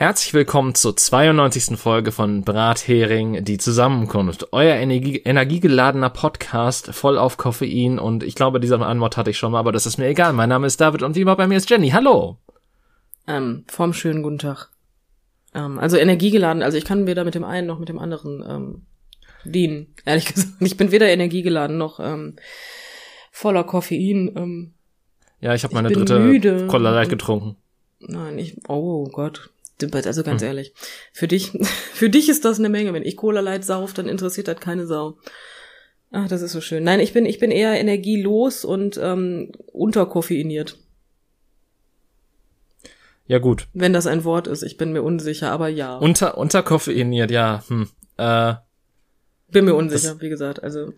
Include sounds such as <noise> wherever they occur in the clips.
Herzlich willkommen zur 92. Folge von Brathering, die Zusammenkunft. Euer Energie energiegeladener Podcast voll auf Koffein und ich glaube, diese Antwort hatte ich schon mal, aber das ist mir egal. Mein Name ist David und wie immer bei mir ist Jenny. Hallo! Ähm, vom schönen guten Tag. Ähm, also energiegeladen, also ich kann weder mit dem einen noch mit dem anderen ähm, dienen, ehrlich <laughs> gesagt. Ich bin weder energiegeladen noch ähm, voller Koffein. Ähm, ja, ich habe meine dritte Cola Light getrunken. Nein, ich, oh Gott, also ganz hm. ehrlich, für dich, <laughs> für dich ist das eine Menge. Wenn ich Cola Light sauf, dann interessiert das keine Sau. Ach, das ist so schön. Nein, ich bin, ich bin eher energielos und ähm, unterkoffeiniert. Ja, gut. Wenn das ein Wort ist, ich bin mir unsicher, aber ja. Unter, unterkoffeiniert, ja. Hm. Äh, bin mir unsicher, das, wie gesagt, also.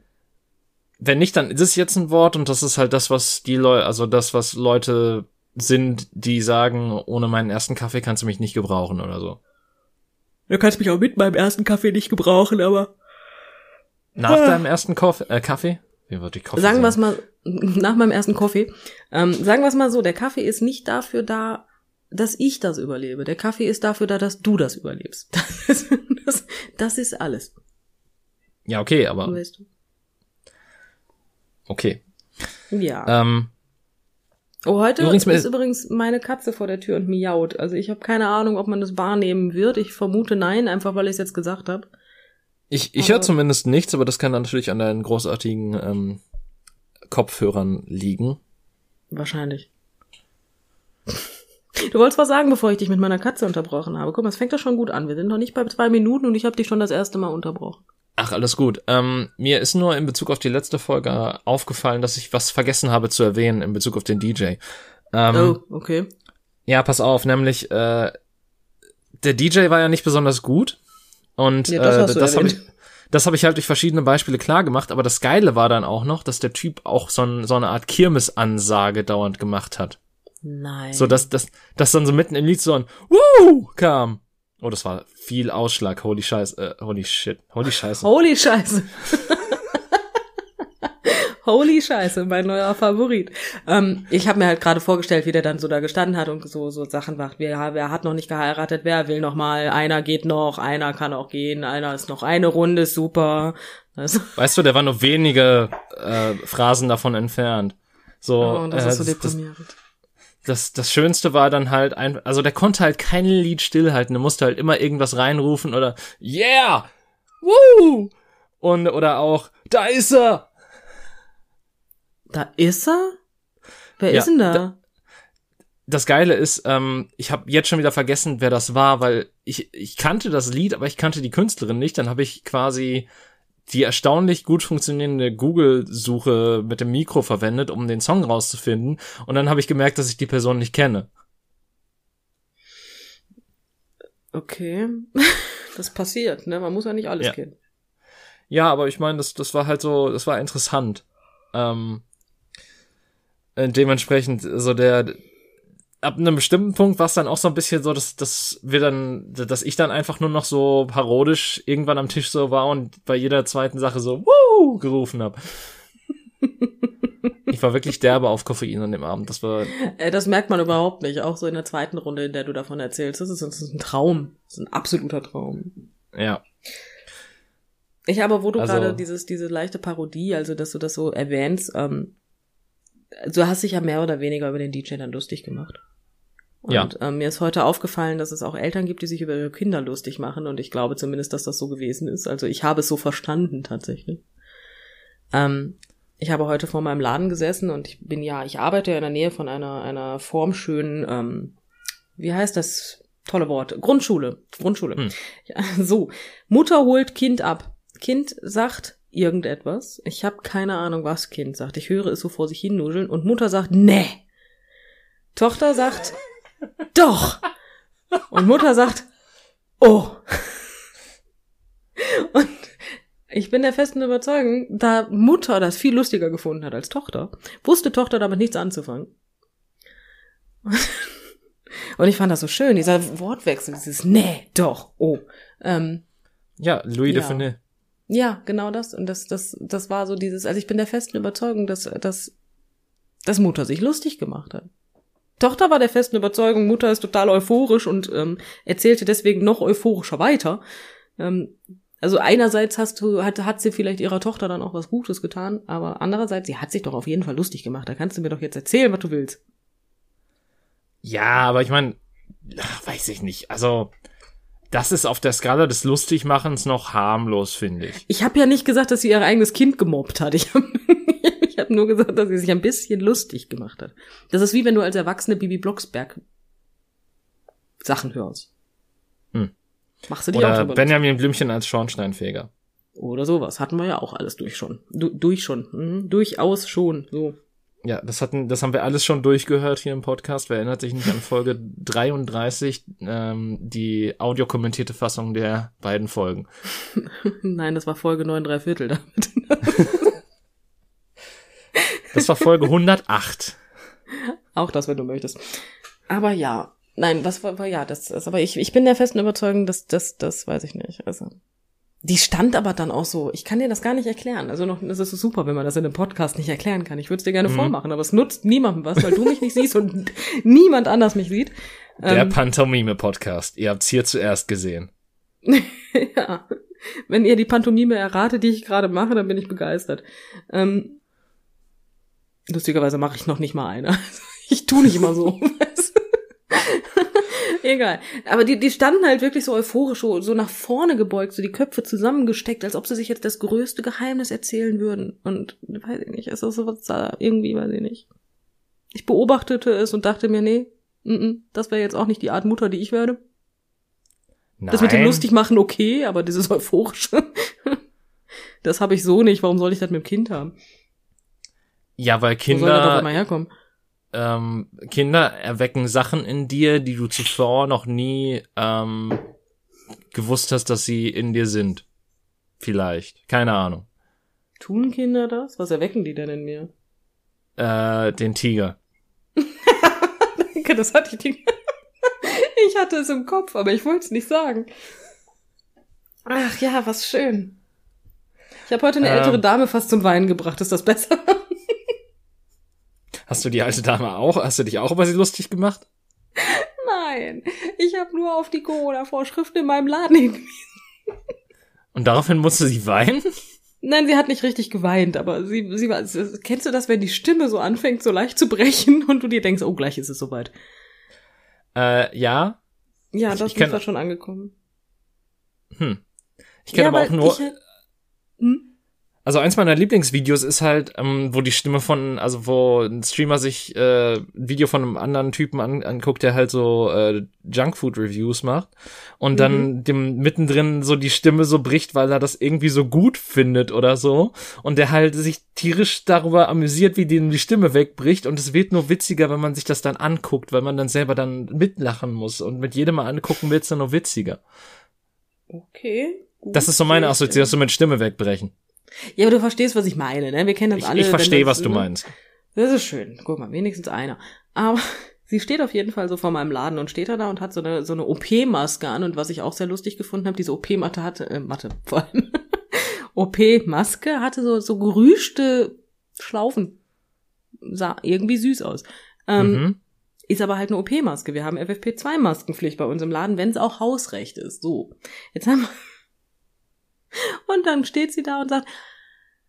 Wenn nicht, dann ist es jetzt ein Wort und das ist halt das, was die Leute, also das, was Leute sind, die sagen, ohne meinen ersten Kaffee kannst du mich nicht gebrauchen oder so. Du kannst mich auch mit meinem ersten Kaffee nicht gebrauchen, aber. Nach ah. deinem ersten Koff äh, Kaffee? Wie wird die Kaffee sagen wir es mal, <laughs> nach meinem ersten Kaffee. Ähm, sagen wir es mal so, der Kaffee ist nicht dafür da, dass ich das überlebe. Der Kaffee ist dafür da, dass du das überlebst. <laughs> Das ist, das, das ist alles. Ja, okay, aber. Weißt du. Okay. Ja. Ähm, Oh, heute übrigens ist übrigens meine Katze vor der Tür und miaut. Also ich habe keine Ahnung, ob man das wahrnehmen wird. Ich vermute nein, einfach weil ich es jetzt gesagt habe. Ich, ich höre zumindest nichts, aber das kann natürlich an deinen großartigen ähm, Kopfhörern liegen. Wahrscheinlich. Du wolltest was sagen, bevor ich dich mit meiner Katze unterbrochen habe. Guck mal, es fängt doch schon gut an. Wir sind noch nicht bei zwei Minuten und ich habe dich schon das erste Mal unterbrochen. Ach, alles gut. Ähm, mir ist nur in Bezug auf die letzte Folge aufgefallen, dass ich was vergessen habe zu erwähnen in Bezug auf den DJ. Ähm, oh, okay. Ja, pass auf, nämlich äh, der DJ war ja nicht besonders gut und ja, das, äh, das habe ich das habe ich halt durch verschiedene Beispiele klar gemacht, aber das Geile war dann auch noch, dass der Typ auch so, ein, so eine Art Kirmesansage dauernd gemacht hat. Nein. So, dass, dass, dass dann so mitten im Lied so ein Woo kam. Oh, das war viel Ausschlag. Holy Scheiße. Äh, holy shit. Holy Scheiße. Holy Scheiße. <laughs> Holy Scheiße, mein neuer Favorit. Ähm, ich habe mir halt gerade vorgestellt, wie der dann so da gestanden hat und so so Sachen macht. Wer, wer hat noch nicht geheiratet? Wer will noch mal? Einer geht noch, einer kann auch gehen, einer ist noch eine Runde, super. Also. <laughs> Weißt du, der war nur wenige äh, Phrasen davon entfernt. So, oh, das äh, ist so deprimierend. Das, das, das Schönste war dann halt ein, also der konnte halt kein Lied stillhalten, der musste halt immer irgendwas reinrufen oder Yeah! Woo! Und, oder auch, da ist er! Da ist er? Wer ja, ist denn da? da? Das Geile ist, ähm, ich habe jetzt schon wieder vergessen, wer das war, weil ich, ich kannte das Lied, aber ich kannte die Künstlerin nicht. Dann habe ich quasi die erstaunlich gut funktionierende Google-Suche mit dem Mikro verwendet, um den Song rauszufinden. Und dann habe ich gemerkt, dass ich die Person nicht kenne. Okay. <laughs> Das passiert, ne? Man muss ja nicht alles ja. kennen. Ja, aber ich meine, das, das war halt so, das war interessant. Ähm, äh, dementsprechend, so der, ab einem bestimmten Punkt war es dann auch so ein bisschen so, dass, dass wir dann, dass ich dann einfach nur noch so parodisch irgendwann am Tisch so war und bei jeder zweiten Sache so Woo! gerufen habe. ich war wirklich derbe auf Koffein an dem Abend. Das war. Äh, das merkt man überhaupt nicht. Auch so in der zweiten Runde, in der du davon erzählst. Das ist, das ist ein Traum. Das ist ein absoluter Traum. Ja. Ich habe, wo du also, gerade dieses, diese leichte Parodie, also dass du das so erwähnst, ähm, du hast dich ja mehr oder weniger über den DJ dann lustig gemacht. Und ja. ähm, mir ist heute aufgefallen, dass es auch Eltern gibt, die sich über ihre Kinder lustig machen. Und ich glaube zumindest, dass das so gewesen ist. Also ich habe es so verstanden tatsächlich. Ähm, ich habe heute vor meinem Laden gesessen und ich bin ja, ich arbeite ja in der Nähe von einer, einer formschönen, ähm, wie heißt das tolle Wort? Grundschule. Grundschule. Hm. Ja, so. Mutter holt Kind ab. Kind sagt irgendetwas. Ich habe keine Ahnung, was Kind sagt. Ich höre es so vor sich hin nudeln und Mutter sagt, nee. Tochter sagt, doch. Und Mutter sagt, oh. Und ich bin der festen Überzeugung, da Mutter das viel lustiger gefunden hat als Tochter, wusste Tochter damit nichts anzufangen. Und ich fand das so schön, dieser Wortwechsel, dieses nee, doch, oh. Ähm, ja, Louis ja. de Funès. Ja, genau das. Und das, das, das war so dieses, also ich bin der festen Überzeugung, dass, dass, dass Mutter sich lustig gemacht hat Tochter war der festen Überzeugung, Mutter ist total euphorisch und ähm, erzählte deswegen noch euphorischer weiter. Ähm, also einerseits hast du, hat, hat sie vielleicht ihrer Tochter dann auch was Gutes getan, aber andererseits, sie hat sich doch auf jeden Fall lustig gemacht. Da kannst du mir doch jetzt erzählen, was du willst. Ja, aber ich meine, weiß ich nicht. Also, das ist auf der Skala des Lustigmachens noch harmlos, finde ich. Ich habe ja nicht gesagt, dass sie ihr eigenes Kind gemobbt hat. Ich habe ich hab nur gesagt, dass sie sich ein bisschen lustig gemacht hat. Das ist wie wenn du als Erwachsene Bibi Blocksberg Sachen hörst. Machst du die Oder auch drüber Benjamin Blümchen als Schornsteinfeger. Oder sowas. Hatten wir ja auch alles durch schon. Du, durch schon. Mhm. Durchaus schon. So. Ja, das hatten, das haben wir alles schon durchgehört hier im Podcast. Wer erinnert sich nicht an Folge <laughs> 33, ähm, die audiokommentierte Fassung der beiden Folgen? <laughs> Nein, das war Folge 9 3 Viertel damit. <laughs> das war Folge 108. Auch das, wenn du möchtest. Aber ja, Nein, was war, war ja, das ist, aber ich, ich bin der festen Überzeugung, dass das, das weiß ich nicht. Also. Die stand aber dann auch so. Ich kann dir das gar nicht erklären. Also noch, das ist super, wenn man das in einem Podcast nicht erklären kann. Ich würde es dir gerne mhm. vormachen, aber es nutzt niemandem was, weil du mich nicht siehst und <laughs> niemand anders mich sieht. Der ähm, Pantomime-Podcast. Ihr habt's hier zuerst gesehen. <laughs> ja. Wenn ihr die Pantomime erratet, die ich gerade mache, dann bin ich begeistert. Ähm, lustigerweise mache ich noch nicht mal eine. <laughs> ich tu nicht immer so. <laughs> Egal. Aber die, die standen halt wirklich so euphorisch, so, so nach vorne gebeugt, so die Köpfe zusammengesteckt, als ob sie sich jetzt das größte Geheimnis erzählen würden. Und weiß ich nicht, ist das sowas da irgendwie, weiß ich nicht. Ich beobachtete es und dachte mir, nee, n -n, das wäre jetzt auch nicht die Art Mutter, die ich werde. Nein. Das mit dem lustig machen, okay, aber dieses euphorische, <laughs> das habe ich so nicht. Warum soll ich das mit dem Kind haben? Ja, weil Kinder. Ähm, Kinder erwecken Sachen in dir, die du zuvor noch nie ähm, gewusst hast, dass sie in dir sind. Vielleicht. Keine Ahnung. Tun Kinder das? Was erwecken die denn in mir? Äh, den Tiger. Danke, <laughs> das hatte ich nicht. <laughs> ich hatte es im Kopf, aber ich wollte es nicht sagen. Ach ja, was schön. Ich habe heute eine ähm, ältere Dame fast zum Weinen gebracht. Ist das besser? <laughs> Hast du die alte Dame auch? Hast du dich auch über sie lustig gemacht? Nein, ich habe nur auf die Corona-Vorschriften in meinem Laden hingewiesen. Und daraufhin musste sie weinen? Nein, sie hat nicht richtig geweint, aber sie, sie war, kennst du das, wenn die Stimme so anfängt, so leicht zu brechen <laughs> und du dir denkst, oh, gleich ist es soweit? Äh, ja. Ja, das ich, ist schon angekommen. Hm. Ich kenne ja, aber auch nur. Ich? Also eins meiner Lieblingsvideos ist halt, ähm, wo die Stimme von, also wo ein Streamer sich äh, ein Video von einem anderen Typen an, anguckt, der halt so äh, Junkfood Reviews macht und mhm. dann dem mittendrin so die Stimme so bricht, weil er das irgendwie so gut findet oder so und der halt sich tierisch darüber amüsiert, wie dem die Stimme wegbricht und es wird nur witziger, wenn man sich das dann anguckt, weil man dann selber dann mitlachen muss und mit jedem Mal angucken wird's dann nur witziger. Okay. Das ist so meine Assoziation mit Stimme wegbrechen. Ja, aber du verstehst, was ich meine, ne? Wir kennen das ich, alle. Ich verstehe, was du meinst. Das ist schön. Guck mal, wenigstens einer. Aber <laughs> sie steht auf jeden Fall so vor meinem Laden und steht da da und hat so eine, so eine OP-Maske an. Und was ich auch sehr lustig gefunden habe, diese OP-Matte hatte, äh, Matte, <laughs> vor allem. OP-Maske hatte so, so gerüschte Schlaufen. Sah irgendwie süß aus. Ähm, mhm. Ist aber halt eine OP-Maske. Wir haben FFP2-Maskenpflicht bei uns im Laden, wenn es auch Hausrecht ist. So. Jetzt haben wir und dann steht sie da und sagt,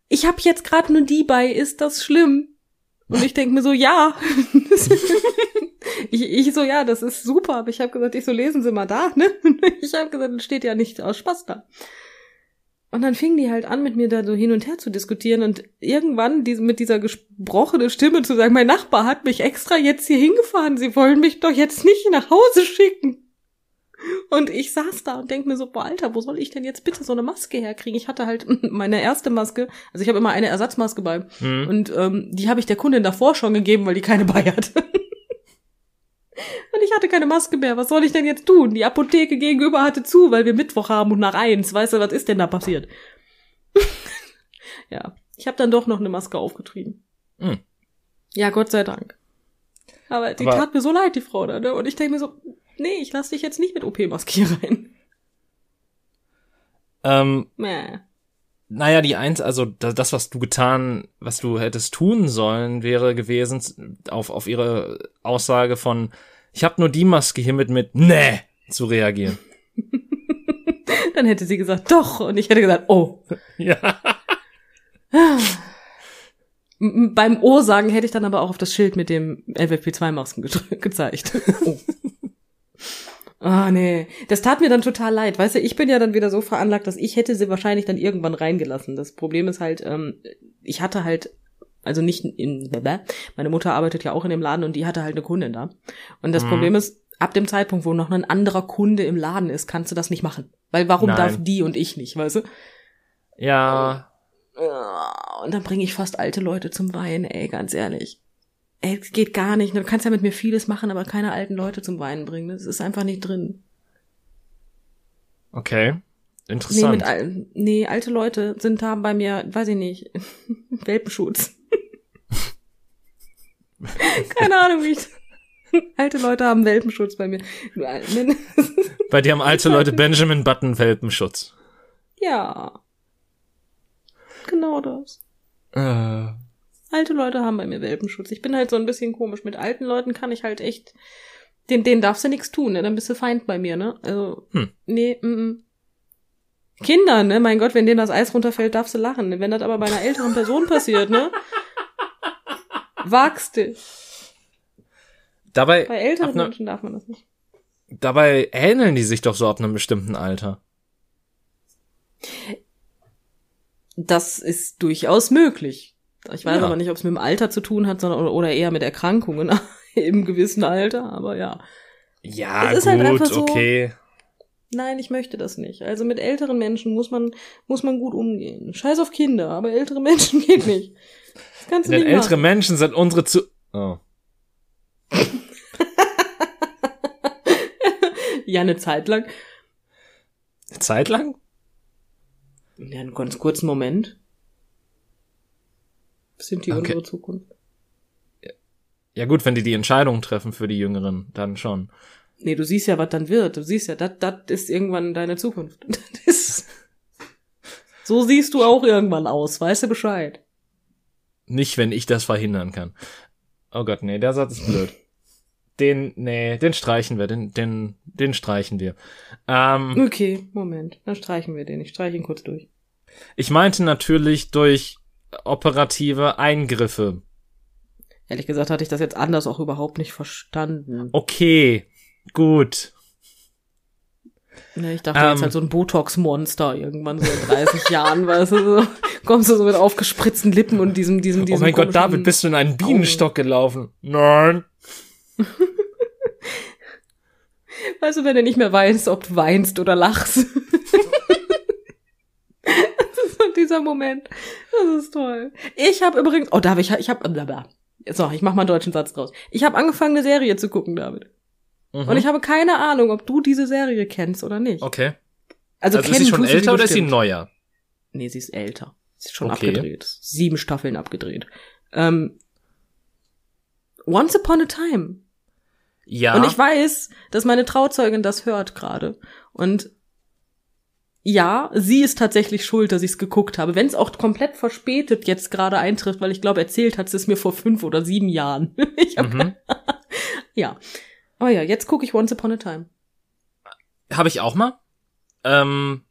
ich habe jetzt gerade nur die bei, ist das schlimm? Und ich denke mir so, ja. <laughs> ich, ich so, ja, das ist super. Aber ich habe gesagt, ich so, lesen Sie mal da, ne? <laughs> Ich habe gesagt, das steht ja nicht aus Spaß da. Und dann fing die halt an, mit mir da so hin und her zu diskutieren und irgendwann die, mit dieser gesprochene Stimme zu sagen, mein Nachbar hat mich extra jetzt hier hingefahren, sie wollen mich doch jetzt nicht nach Hause schicken. Und ich saß da und denk mir so, boah, Alter, wo soll ich denn jetzt bitte so eine Maske herkriegen? Ich hatte halt <laughs> meine erste Maske, also ich habe immer eine Ersatzmaske bei. Mhm. Und ähm, die habe ich der Kundin davor schon gegeben, weil die keine bei hatte. <laughs> und ich hatte keine Maske mehr. Was soll ich denn jetzt tun? Die Apotheke gegenüber hatte zu, weil wir Mittwoch haben und nach eins. Weißt du, was ist denn da passiert? <laughs> ja, ich habe dann doch noch eine Maske aufgetrieben. Mhm. Ja, Gott sei Dank. Aber die Aber tat mir so leid, die Frau da, ne? Und ich denke mir so, nee, ich lass dich jetzt nicht mit OP-Maske hier rein. Ähm, Mäh. naja, die eins, also das, was du getan, was du hättest tun sollen, wäre gewesen, auf, auf ihre Aussage von, ich habe nur die Maske hiermit mit, nee, zu reagieren. <laughs> Dann hätte sie gesagt, doch, und ich hätte gesagt, oh. <laughs> Ja. Beim O sagen hätte ich dann aber auch auf das Schild mit dem FFP2-Masken <laughs> gezeigt. Oh. Ah, oh, nee. Das tat mir dann total leid. Weißt du, ich bin ja dann wieder so veranlagt, dass ich hätte sie wahrscheinlich dann irgendwann reingelassen. Das Problem ist halt, ähm, ich hatte halt, also nicht in, meine Mutter arbeitet ja auch in dem Laden und die hatte halt eine Kundin da. Und das mhm. Problem ist, ab dem Zeitpunkt, wo noch ein anderer Kunde im Laden ist, kannst du das nicht machen. Weil warum Nein. darf die und ich nicht, weißt du? Ja. Und dann bringe ich fast alte Leute zum Weinen, ey, ganz ehrlich ey, es geht gar nicht. Du kannst ja mit mir vieles machen, aber keine alten Leute zum Weinen bringen. Das ist einfach nicht drin. Okay. Interessant. Nee, mit, nee alte Leute sind haben bei mir, weiß ich nicht, <laughs> Welpenschutz. <laughs> keine Ahnung, wie ich. Alte Leute haben Welpenschutz bei mir. bei dir haben alte Leute Benjamin Button Welpenschutz. Ja. Genau das. Äh. Alte Leute haben bei mir Welpenschutz. Ich bin halt so ein bisschen komisch. Mit alten Leuten kann ich halt echt, den, denen darfst du nichts tun, ne? Dann bist du Feind bei mir, ne? Also, hm. nee, mm, mm. Kinder, ne? Mein Gott, wenn denen das Eis runterfällt, darfst du lachen. Wenn das aber bei einer älteren Person passiert, ne? Wagst dich. Dabei. Bei älteren ne, Menschen darf man das nicht. Dabei ähneln die sich doch so ab einem bestimmten Alter. Das ist durchaus möglich. Ich weiß ja. aber nicht, ob es mit dem Alter zu tun hat, sondern oder eher mit Erkrankungen <laughs> im gewissen Alter, aber ja. Ja, es halt gut, halt so, okay. Nein, ich möchte das nicht. Also mit älteren Menschen muss man muss man gut umgehen. Scheiß auf Kinder, aber ältere <laughs> Menschen geht nicht. Das kannst du Denn nicht ältere machen. Menschen sind unsere zu Oh. <laughs> ja, eine Zeit lang. Eine Zeit lang? Ja, einen ganz kurzen Moment. Sind die okay. unsere Zukunft? Ja gut, wenn die die Entscheidung treffen für die Jüngeren, dann schon. Nee, du siehst ja, was dann wird. Du siehst ja, das das ist irgendwann deine Zukunft. <laughs> Ist, <laughs> so siehst du auch irgendwann aus, weißt du Bescheid. Nicht, wenn ich das verhindern kann. Oh Gott, nee, der Satz ist blöd. Den, nee, den streichen wir, den, den, den streichen wir. Ähm, okay, Moment, dann streichen wir den. Ich streiche ihn kurz durch. Ich meinte natürlich durch operative Eingriffe. Ehrlich gesagt hatte ich das jetzt anders auch überhaupt nicht verstanden. Okay, gut. Ne, ich dachte ähm, jetzt halt so ein Botox-Monster irgendwann so in 30 <laughs> Jahren, weißt du, so, kommst du so mit aufgespritzten Lippen und diesem, diesem, diesem. Oh mein Gott, David, bist du in einen Bienenstock gelaufen? Nein. <laughs> weißt du, wenn du nicht mehr weißt, ob du weinst oder lachst. <laughs> <laughs> dieser Moment. Das ist toll. Ich habe übrigens, oh, David, ich, ich habe, so, ich mach mal einen deutschen Satz draus. Ich habe angefangen, eine Serie zu gucken, David. Mhm. Und ich habe keine Ahnung, ob du diese Serie kennst oder nicht. Okay. Also, also ist sie schon älter sie oder ist sie neuer? Nee, sie ist älter. Sie ist schon okay. abgedreht. Sieben Staffeln abgedreht. Ähm, Once Upon a Time. Ja. Und ich weiß, dass meine Trauzeugin das hört gerade. Und ja, sie ist tatsächlich schuld, dass ich es geguckt habe. Wenn es auch komplett verspätet jetzt gerade eintrifft, weil ich glaube, erzählt hat sie es mir vor fünf oder sieben Jahren. <laughs> mhm. <laughs> ja. Aber ja, jetzt gucke ich Once Upon a Time. Habe ich auch mal. Ähm,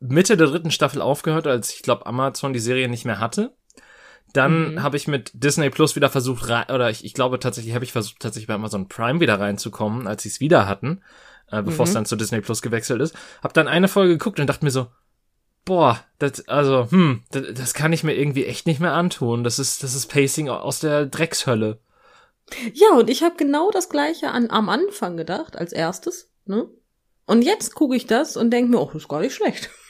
Mitte der dritten Staffel aufgehört, als ich glaube Amazon die Serie nicht mehr hatte. Dann mhm. habe ich mit Disney Plus wieder versucht, oder ich, ich glaube tatsächlich habe ich versucht, tatsächlich bei Amazon Prime wieder reinzukommen, als sie es wieder hatten äh, bevor es mhm. dann zu Disney Plus gewechselt ist. Hab dann eine Folge geguckt und dachte mir so, boah, das, also, hm, das, das kann ich mir irgendwie echt nicht mehr antun. Das ist, das ist Pacing aus der Dreckshölle. Ja, und ich habe genau das gleiche an, am Anfang gedacht, als erstes, ne? Und jetzt gucke ich das und denke mir, oh, das ist gar nicht schlecht. <laughs>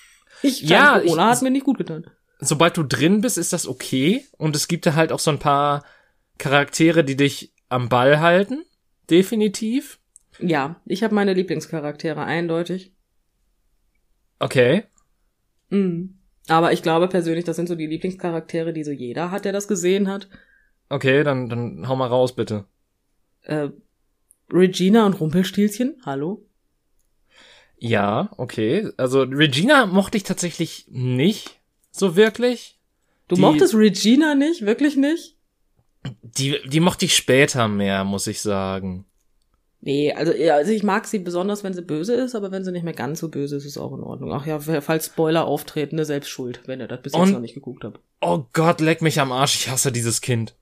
Ich, ja, Corona ich, hat mir nicht gut getan. Sobald du drin bist, ist das okay. Und es gibt da halt auch so ein paar Charaktere, die dich am Ball halten. Definitiv. Ja, ich habe meine Lieblingscharaktere, eindeutig. Okay. Mhm. Aber ich glaube persönlich, das sind so die Lieblingscharaktere, die so jeder hat, der das gesehen hat. Okay, dann, dann hau mal raus, bitte. Äh, Regina und Rumpelstilzchen, hallo? Ja, okay. Also Regina mochte ich tatsächlich nicht. So wirklich. Du die, mochtest Regina nicht? Wirklich nicht? Die, die mochte ich später mehr, muss ich sagen. Nee, also, also ich mag sie besonders, wenn sie böse ist, aber wenn sie nicht mehr ganz so böse ist, ist auch in Ordnung. Ach ja, falls Spoiler auftreten, ne, selbst schuld, wenn ihr das bis jetzt noch nicht geguckt habt. Oh Gott, leck mich am Arsch, ich hasse dieses Kind.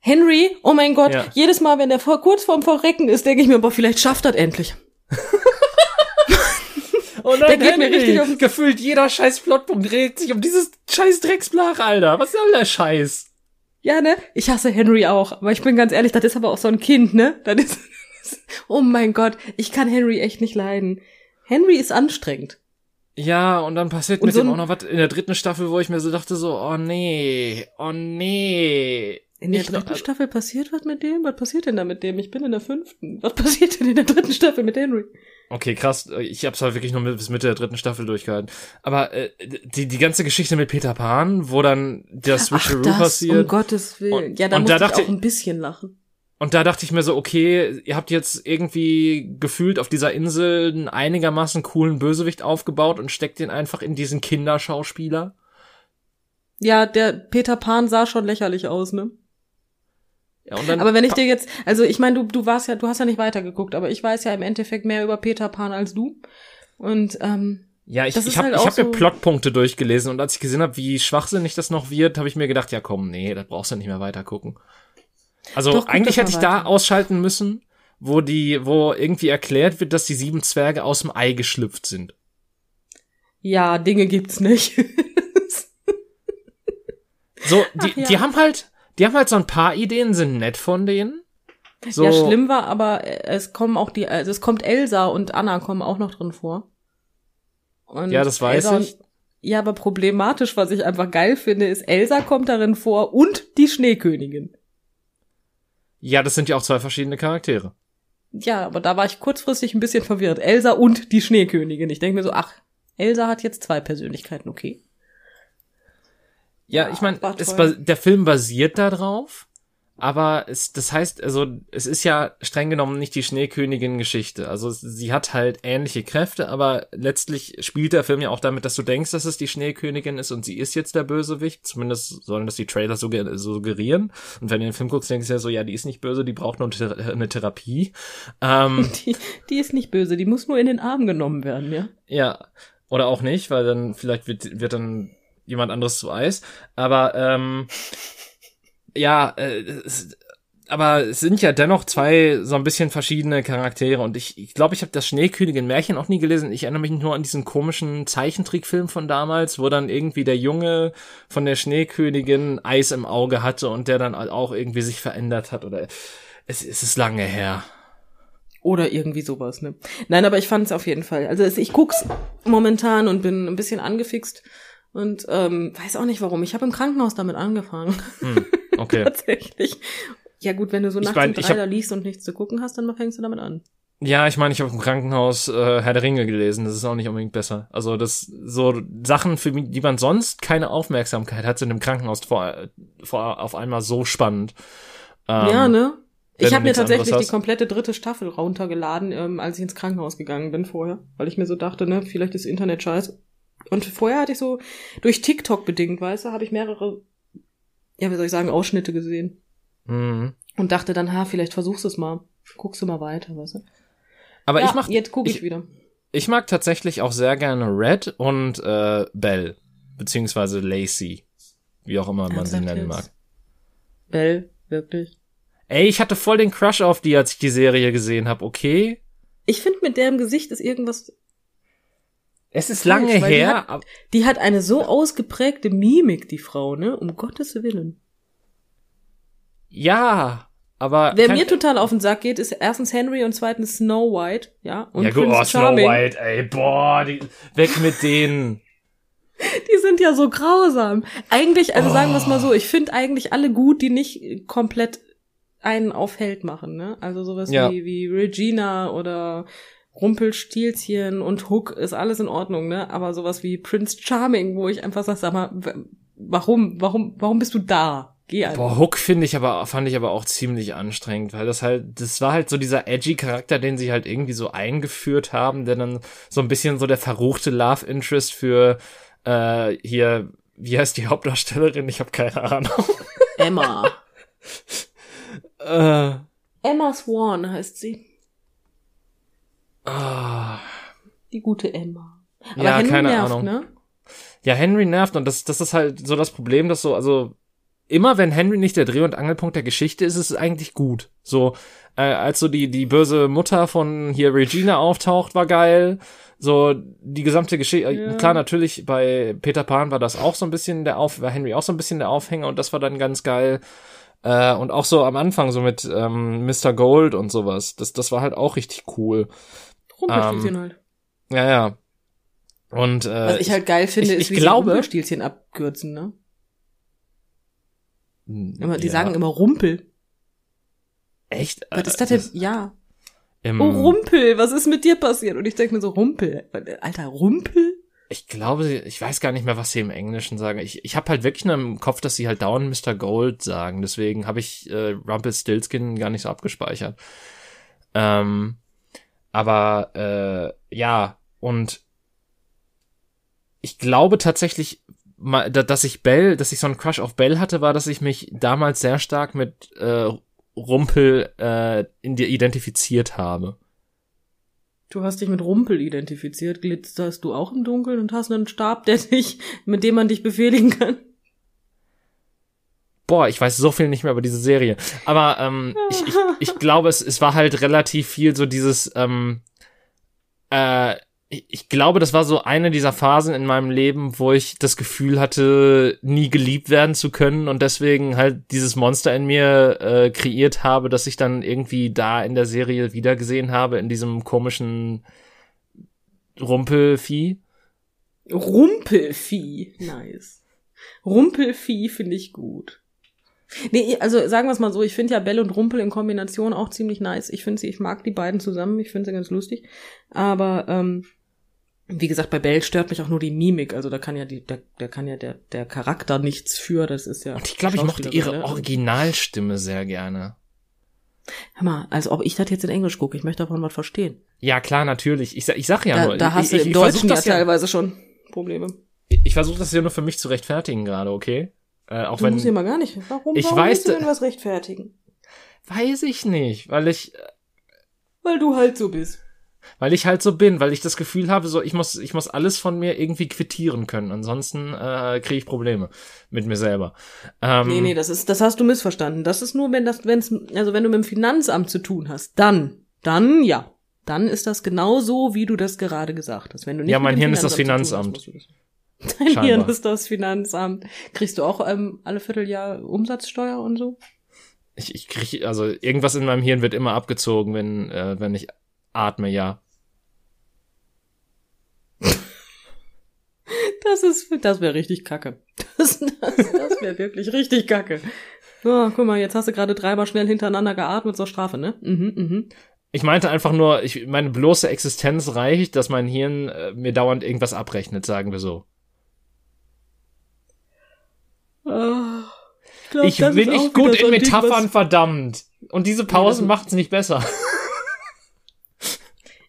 Henry, oh mein Gott, ja. jedes Mal, wenn der vor, kurz vorm Verrecken ist, denke ich mir, boah, vielleicht schafft das endlich. <laughs> oh nein, der geht Henry, mir richtig auf Gefühlt jeder scheiß Plotpunkt dreht sich um dieses scheiß Drecksblach, Alter. Was soll der Scheiß? Ja, ne? Ich hasse Henry auch. Aber ich bin ganz ehrlich, das ist aber auch so ein Kind, ne? Das ist, <laughs> oh mein Gott, ich kann Henry echt nicht leiden. Henry ist anstrengend. Ja, und dann passiert und mit so dem auch noch was in der dritten Staffel, wo ich mir so dachte so, oh nee, oh nee. In der dritten noch, Staffel passiert was mit dem? Was passiert denn da mit dem? Ich bin in der fünften. Was passiert denn in der dritten Staffel mit Henry? Okay, krass. Ich hab's halt wirklich nur bis Mitte der dritten Staffel durchgehalten. Aber äh, die, die ganze Geschichte mit Peter Pan, wo dann der Switcheroo Ach, passiert. Um Gottes Willen. Und, ja, da musste da ich auch ein bisschen lachen. Und da dachte ich mir so, okay, ihr habt jetzt irgendwie gefühlt auf dieser Insel einen einigermaßen coolen Bösewicht aufgebaut und steckt den einfach in diesen Kinderschauspieler. Ja, der Peter Pan sah schon lächerlich aus, ne? Ja, und dann aber wenn ich dir jetzt, also ich meine, du, du warst ja, du hast ja nicht weitergeguckt, aber ich weiß ja im Endeffekt mehr über Peter Pan als du. Und ähm, ja, ich, ich habe halt ich hab so mir Plotpunkte durchgelesen und als ich gesehen habe, wie schwachsinnig das noch wird, habe ich mir gedacht, ja komm, nee, das brauchst du nicht mehr weitergucken. Also Doch, eigentlich hätte ich weiter. da ausschalten müssen, wo die, wo irgendwie erklärt wird, dass die sieben Zwerge aus dem Ei geschlüpft sind. Ja, Dinge gibt's nicht. <laughs> so, die, ja. die haben halt, die haben halt so ein paar Ideen, sind nett von denen. So. Ja, schlimm war, aber es kommen auch die, also es kommt Elsa und Anna kommen auch noch drin vor. Und ja, das weiß Elsa ich. ja, aber problematisch, was ich einfach geil finde, ist, Elsa kommt darin vor und die Schneekönigin. Ja, das sind ja auch zwei verschiedene Charaktere. Ja, aber da war ich kurzfristig ein bisschen verwirrt. Elsa und die Schneekönigin. Ich denke mir so, ach, Elsa hat jetzt zwei Persönlichkeiten, okay. Ja, ich meine, der Film basiert da drauf, aber es, das heißt, also es ist ja streng genommen nicht die Schneekönigin-Geschichte. Also sie hat halt ähnliche Kräfte, aber letztlich spielt der Film ja auch damit, dass du denkst, dass es die Schneekönigin ist und sie ist jetzt der Bösewicht. Zumindest sollen das die Trailer suggerieren. Und wenn du den Film guckst, denkst du ja so, ja, die ist nicht böse, die braucht nur eine Therapie. Ähm, <laughs> die, die ist nicht böse, die muss nur in den Arm genommen werden, ja. Ja. Oder auch nicht, weil dann vielleicht wird, wird dann jemand anderes zu Eis. Aber ähm, ja, äh, es, aber es sind ja dennoch zwei so ein bisschen verschiedene Charaktere und ich glaube, ich, glaub, ich habe das Schneekönigin Märchen auch nie gelesen. Ich erinnere mich nur an diesen komischen Zeichentrickfilm von damals, wo dann irgendwie der Junge von der Schneekönigin Eis im Auge hatte und der dann auch irgendwie sich verändert hat oder es, es ist lange her. Oder irgendwie sowas, ne? Nein, aber ich fand es auf jeden Fall. Also ich guck's momentan und bin ein bisschen angefixt und ähm, weiß auch nicht warum. Ich habe im Krankenhaus damit angefangen. Hm, okay. <laughs> Tatsächlich. Ja gut, wenn du so nachts ich mein, um drei hab, da liegst und nichts zu gucken hast, dann fängst du damit an. Ja, ich meine, ich habe im Krankenhaus äh, Herr der Ringe gelesen. Das ist auch nicht unbedingt besser. Also das so Sachen, für die man sonst keine Aufmerksamkeit hat, sind im Krankenhaus vor, vor auf einmal so spannend. Ähm, ja, ne? Ich habe mir tatsächlich die komplette dritte Staffel runtergeladen, ähm, als ich ins Krankenhaus gegangen bin vorher, weil ich mir so dachte, ne, vielleicht ist Internet scheiße. Und vorher hatte ich so, durch TikTok bedingt, weißt du, habe ich mehrere, ja, wie soll ich sagen, Ausschnitte gesehen. Mhm. Und dachte dann, ha, vielleicht versuchst du es mal. Guckst du mal weiter, weißt du. Aber ja, ich mach. Jetzt gucke ich, ich, wieder. Ich mag tatsächlich auch sehr gerne Red und äh, Belle. Beziehungsweise Lacey. Wie auch immer man sie nennen mag. Belle, wirklich. Ey, ich hatte voll den Crush auf die, als ich die Serie gesehen habe, okay? Ich finde, mit der im Gesicht ist irgendwas es ist lange her. Die hat, die hat eine so ausgeprägte Mimik, die Frau, ne? Um Gottes Willen. Ja, aber. Wer mir total auf den Sack geht, ist erstens Henry und zweitens Snow White, ja? Und ja, gut, oh, Snow White, ey, boah, die, weg mit denen. <laughs> Die sind ja so grausam. Eigentlich, also oh. sagen wir es mal so, ich finde eigentlich alle gut, die nicht komplett einen auf Held machen, ne? Also sowas ja. wie, wie Regina oder Rumpelstilzchen und Hook ist alles in Ordnung, ne? Aber sowas wie Prince Charming, wo ich einfach sag, sag mal, warum, warum, warum bist du da? Geh einfach. Boah, Hook finde ich aber, fand ich aber auch ziemlich anstrengend, weil das halt, das war halt so dieser edgy Charakter, den sie halt irgendwie so eingeführt haben, der dann so ein bisschen so der verruchte Love Interest für äh, hier, wie heißt die Hauptdarstellerin? Ich habe keine Ahnung. Emma. <laughs> äh, Emma Swan heißt sie. Ah. Die gute Emma. Aber ja, Henry keine nervt, Ahnung. Ne? Ja, Henry nervt und das, das ist halt so das Problem, dass so, also immer wenn Henry nicht der Dreh- und Angelpunkt der Geschichte ist, ist es eigentlich gut. So, äh, als so die, die böse Mutter von hier Regina auftaucht, war geil. So, die gesamte Geschichte, äh, ja. klar, natürlich, bei Peter Pan war das auch so ein bisschen der Auf, war Henry auch so ein bisschen der Aufhänger und das war dann ganz geil. Äh, und auch so am Anfang, so mit ähm, Mr. Gold und sowas. Das, das war halt auch richtig cool. Rumpelstilzchen ähm, halt. Ja, ja. Und äh, was ich halt geil finde, ich, ist, wie ich sie glaube, Rumpelstilzchen abkürzen, ne? Hm, immer, die ja. sagen immer Rumpel. Echt? Was ist das denn? Ja. oh, Rumpel, was ist mit dir passiert? Und ich denke mir so, Rumpel. Alter, Rumpel? Ich glaube, ich weiß gar nicht mehr, was sie im Englischen sagen. Ich, ich habe halt wirklich nur im Kopf, dass sie halt dauernd Mr. Gold sagen. Deswegen habe ich äh, Rumpelstiltskin gar nicht so abgespeichert. Ähm, aber äh, ja, und ich glaube tatsächlich, dass ich Bell, dass ich so einen Crush auf Bell hatte, war, dass ich mich damals sehr stark mit äh, Rumpel äh, in dir identifiziert habe. Du hast dich mit Rumpel identifiziert. Glitzerst du auch im Dunkeln und hast einen Stab, der <laughs> dich, mit dem man dich befehligen kann? Boah, ich weiß so viel nicht mehr über diese Serie. Aber ähm, ich, ich, ich <laughs> glaube, es, es war halt relativ viel so dieses ähm, äh, ich glaube, das war so eine dieser Phasen in meinem Leben, wo ich das Gefühl hatte, nie geliebt werden zu können und deswegen halt dieses Monster in mir äh, kreiert habe, dass ich dann irgendwie da in der Serie wiedergesehen habe, in diesem komischen Rumpelvieh. Rumpelvieh, nice. Rumpelvieh finde ich gut. Nee, also sagen wir es mal so, ich finde ja Bell und Rumpel in Kombination auch ziemlich nice. Ich finde sie, ich mag die beiden zusammen, ich finde sie ganz lustig. Aber ähm, wie gesagt, bei Bell stört mich auch nur die Mimik. Also da kann ja die, der, der kann ja der, der Charakter nichts für. Das ist ja. Und ich glaube, ich mochte ihre ne? Originalstimme sehr gerne. Hör mal, als ob ich das jetzt in Englisch gucke. Ich möchte davon was verstehen. Ja, klar, natürlich. Ich, ich sag ja da, nur. Da hast ich, du im ich, Deutschen ja teilweise schon Probleme. Ich, ich versuche das ja nur für mich zu rechtfertigen gerade, okay? Äh, auch du wenn. musst ja mal gar nicht. Warum, ich warum weiß, du denn was rechtfertigen? Weiß ich nicht, weil ich. Weil du halt so bist weil ich halt so bin, weil ich das Gefühl habe, so ich muss ich muss alles von mir irgendwie quittieren können, ansonsten äh, kriege ich Probleme mit mir selber. Ähm, nee, nee, das ist das hast du missverstanden. Das ist nur wenn das wenn's also wenn du mit dem Finanzamt zu tun hast, dann dann ja, dann ist das genau so, wie du das gerade gesagt hast. Wenn du nicht Ja, mein Hirn ist das Finanzamt. Hast, <laughs> Dein Scheinbar. Hirn ist das Finanzamt. Kriegst du auch ähm, alle Vierteljahr Umsatzsteuer und so? Ich, ich krieg, also irgendwas in meinem Hirn wird immer abgezogen, wenn, äh, wenn ich atme, ja. <laughs> Das ist, das wäre richtig kacke. Das, <laughs> das, das wäre wirklich richtig kacke. Oh, guck mal, jetzt hast du gerade dreimal schnell hintereinander geatmet zur Strafe, ne? Mhm, mhm. Ich meinte einfach nur, ich, meine bloße Existenz reicht, dass mein Hirn äh, mir dauernd irgendwas abrechnet, sagen wir so. Ich, glaub, ich bin nicht gut in Metaphern, verdammt. Und diese Pausen nee, macht's nicht besser.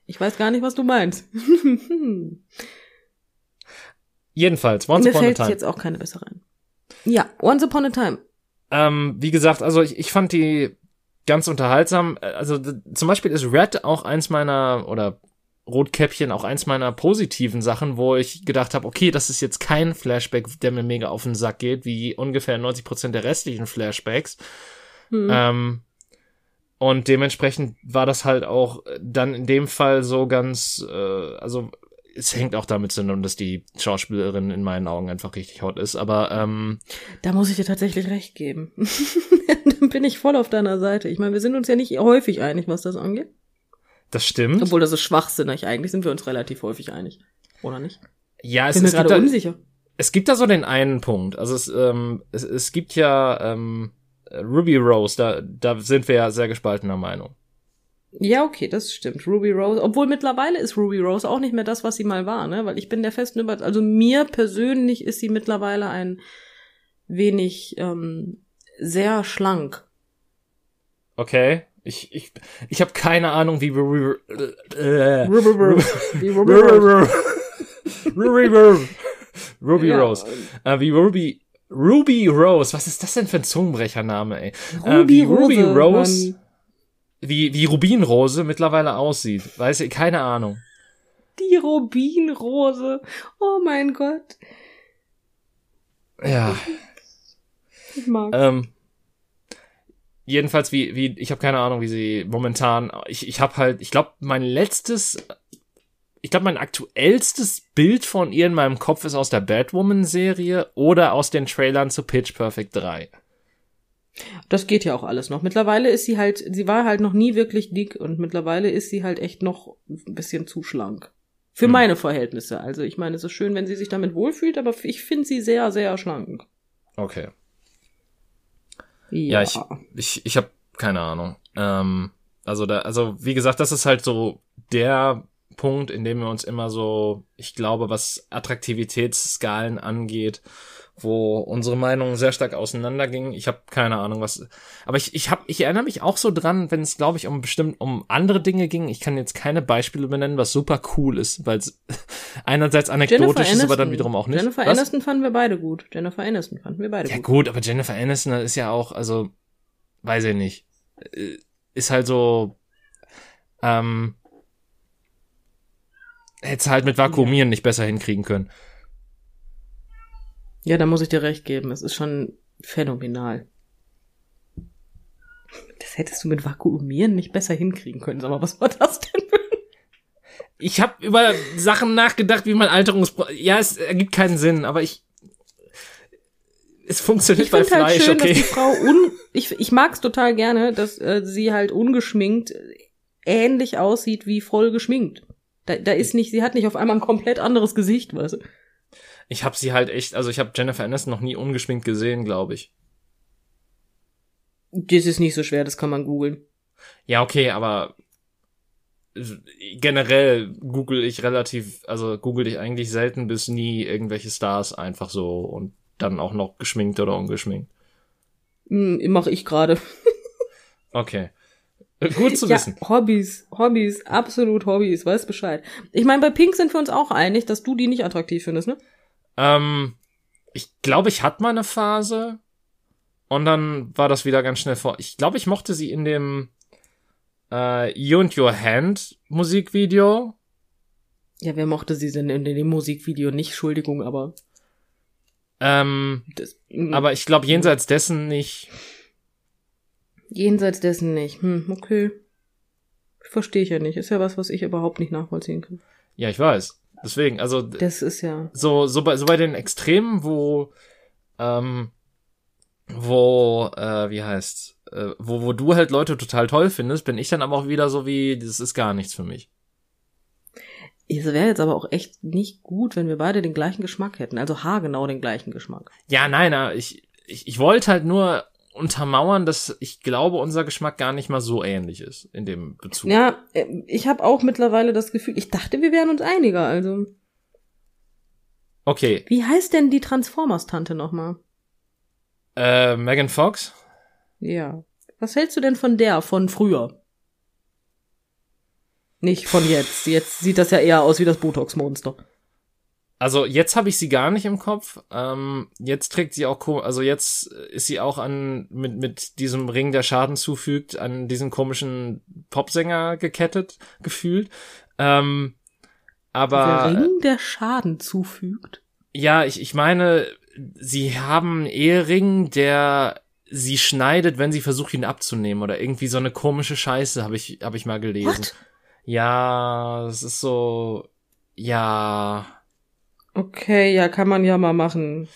Ich weiß gar nicht, was du meinst. <laughs> Jedenfalls, Once Mir Upon a Time. Mir fällt jetzt auch keine bessere ein. Ja, Once Upon a Time. Ähm, wie gesagt, also ich, ich fand die ganz unterhaltsam. Also zum Beispiel ist Red auch eins meiner, oder Rotkäppchen auch eins meiner positiven Sachen, wo ich gedacht habe, okay, das ist jetzt kein Flashback, der mir mega auf den Sack geht, wie ungefähr 90 Prozent der restlichen Flashbacks. Hm. Ähm, und dementsprechend war das halt auch dann in dem Fall so ganz, äh, also es hängt auch damit zusammen, dass die Schauspielerin in meinen Augen einfach richtig hot ist, aber ähm, da muss ich dir tatsächlich recht geben. <laughs> Dann bin ich voll auf deiner Seite. Ich meine, wir sind uns ja nicht häufig einig, was das angeht. Das stimmt. Obwohl das ist schwachsinnig. Eigentlich sind wir uns relativ häufig einig, oder nicht? Ja, es, bin es mir gerade unsicher. Es gibt da so den einen Punkt. Also es, ähm, es, es gibt ja ähm, Ruby Rose, da, da sind wir ja sehr gespaltener Meinung. Ja, okay, das stimmt. Ruby Rose, obwohl mittlerweile ist Ruby Rose auch nicht mehr das, was sie mal war, ne? Weil ich bin der festen Überzeugung, also mir persönlich ist sie mittlerweile ein wenig ähm, sehr schlank. Okay. Ich, ich, ich habe keine Ahnung, wie Ruby äh, Ruby Ruby. Rose. Äh, wie Ruby, Ruby Rose. Was ist das denn für ein Zungenbrechername, ey? Ruby äh, wie Ruby Rose, Rose wie, wie Rubinrose mittlerweile aussieht. Weiß ich, keine Ahnung. Die Rubinrose. Oh mein Gott. Ja. Ich mag. Ähm, jedenfalls wie wie ich habe keine Ahnung, wie sie momentan ich ich habe halt ich glaube mein letztes ich glaube mein aktuellstes Bild von ihr in meinem Kopf ist aus der Batwoman Serie oder aus den Trailern zu Pitch Perfect 3. Das geht ja auch alles noch. Mittlerweile ist sie halt, sie war halt noch nie wirklich dick und mittlerweile ist sie halt echt noch ein bisschen zu schlank. Für hm. meine Verhältnisse. Also ich meine, es ist schön, wenn sie sich damit wohlfühlt, aber ich finde sie sehr, sehr schlank. Okay. Ja, ja ich, ich, ich habe keine Ahnung. Ähm, also da, also wie gesagt, das ist halt so der Punkt, in dem wir uns immer so, ich glaube, was Attraktivitätsskalen angeht, wo unsere Meinungen sehr stark auseinandergingen. Ich habe keine Ahnung, was. Aber ich, ich hab, ich erinnere mich auch so dran, wenn es, glaube ich, um bestimmt um andere Dinge ging. Ich kann jetzt keine Beispiele benennen, was super cool ist, weil es <laughs> einerseits anekdotisch ist, aber dann wiederum auch nicht. Jennifer was? Aniston fanden wir beide gut. Jennifer Aniston fanden wir beide ja, gut. Ja gut, aber Jennifer Aniston ist ja auch, also weiß ich nicht, äh, ist halt so. Ähm, hätte halt mit Vakuumieren ja. nicht besser hinkriegen können. Ja, da muss ich dir recht geben. Es ist schon phänomenal. Das hättest du mit Vakuumieren nicht besser hinkriegen können. Sag mal, was war das denn? Ich habe über Sachen nachgedacht, wie man Alterungs... Ja, es ergibt keinen Sinn, aber ich... Es funktioniert ich bei halt Fleisch, halt schön, okay. Dass die Frau un ich, ich mag's total gerne, dass äh, sie halt ungeschminkt ähnlich aussieht wie voll geschminkt. Da, da ist nicht, sie hat nicht auf einmal ein komplett anderes Gesicht, weißt du ich habe sie halt echt, also ich habe Jennifer Aniston noch nie ungeschminkt gesehen, glaube ich. Das ist nicht so schwer, das kann man googeln. Ja, okay, aber generell google ich relativ, also google ich eigentlich selten bis nie irgendwelche Stars einfach so und dann auch noch geschminkt oder ungeschminkt. Hm, mach ich gerade. <laughs> okay. Gut zu wissen. Ja, Hobbys, Hobbys, absolut Hobbys, weiß Bescheid. Ich meine, bei Pink sind wir uns auch einig, dass du die nicht attraktiv findest, ne? Ähm, ich glaube, ich hatte mal eine Phase und dann war das wieder ganz schnell vor. Ich glaube, ich mochte sie in dem äh, You and Your Hand Musikvideo. Ja, wer mochte sie denn in dem Musikvideo? Nicht, Entschuldigung, aber. Ähm, das, aber ich glaube, jenseits dessen nicht. Jenseits dessen nicht. Hm, okay. Verstehe ich ja nicht. Ist ja was, was ich überhaupt nicht nachvollziehen kann. Ja, ich weiß. Deswegen, also. Das ist ja. So, so bei, so bei den Extremen, wo, ähm, wo, äh, wie heißt, äh, wo, wo du halt Leute total toll findest, bin ich dann aber auch wieder so wie, das ist gar nichts für mich. Es wäre jetzt aber auch echt nicht gut, wenn wir beide den gleichen Geschmack hätten, also haargenau den gleichen Geschmack. Ja, nein, ich, ich, ich wollte halt nur untermauern, dass ich glaube, unser Geschmack gar nicht mal so ähnlich ist in dem Bezug. Ja, äh, ich habe auch mittlerweile das Gefühl, ich dachte, wir wären uns einiger, also. Okay. Wie heißt denn die Transformers-Tante nochmal? Äh, Megan Fox? Ja. Was hältst du denn von der, von früher? Nicht von jetzt. Jetzt sieht das ja eher aus wie das Botox-Monster. Also jetzt habe ich sie gar nicht im Kopf. Ähm, jetzt trägt sie auch, also jetzt ist sie auch an mit mit diesem Ring, der Schaden zufügt, an diesen komischen Popsänger gekettet gefühlt. Ähm, aber der Ring, der Schaden zufügt. Ja, ich ich meine, sie haben einen Ehering, der sie schneidet, wenn sie versucht ihn abzunehmen oder irgendwie so eine komische Scheiße habe ich habe ich mal gelesen. What? Ja, es ist so ja Okay, ja, kann man ja mal machen.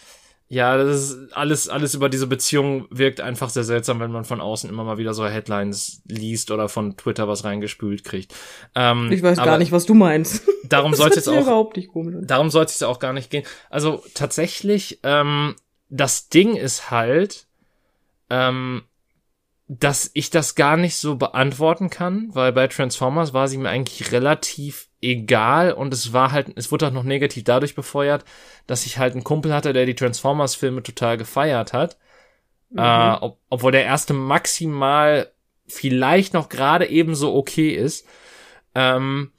Ja, das ist alles, alles über diese Beziehung wirkt einfach sehr seltsam, wenn man von außen immer mal wieder so Headlines liest oder von Twitter was reingespült kriegt. Ähm, ich weiß gar nicht, was du meinst. <laughs> Darum sollte es auch, überhaupt nicht komisch. darum sollte es auch gar nicht gehen. Also tatsächlich, ähm, das Ding ist halt, ähm, dass ich das gar nicht so beantworten kann, weil bei Transformers war sie mir eigentlich relativ egal und es war halt, es wurde auch noch negativ dadurch befeuert, dass ich halt einen Kumpel hatte, der die Transformers-Filme total gefeiert hat. Mhm. Äh, ob, obwohl der erste maximal vielleicht noch gerade ebenso okay ist. Ähm,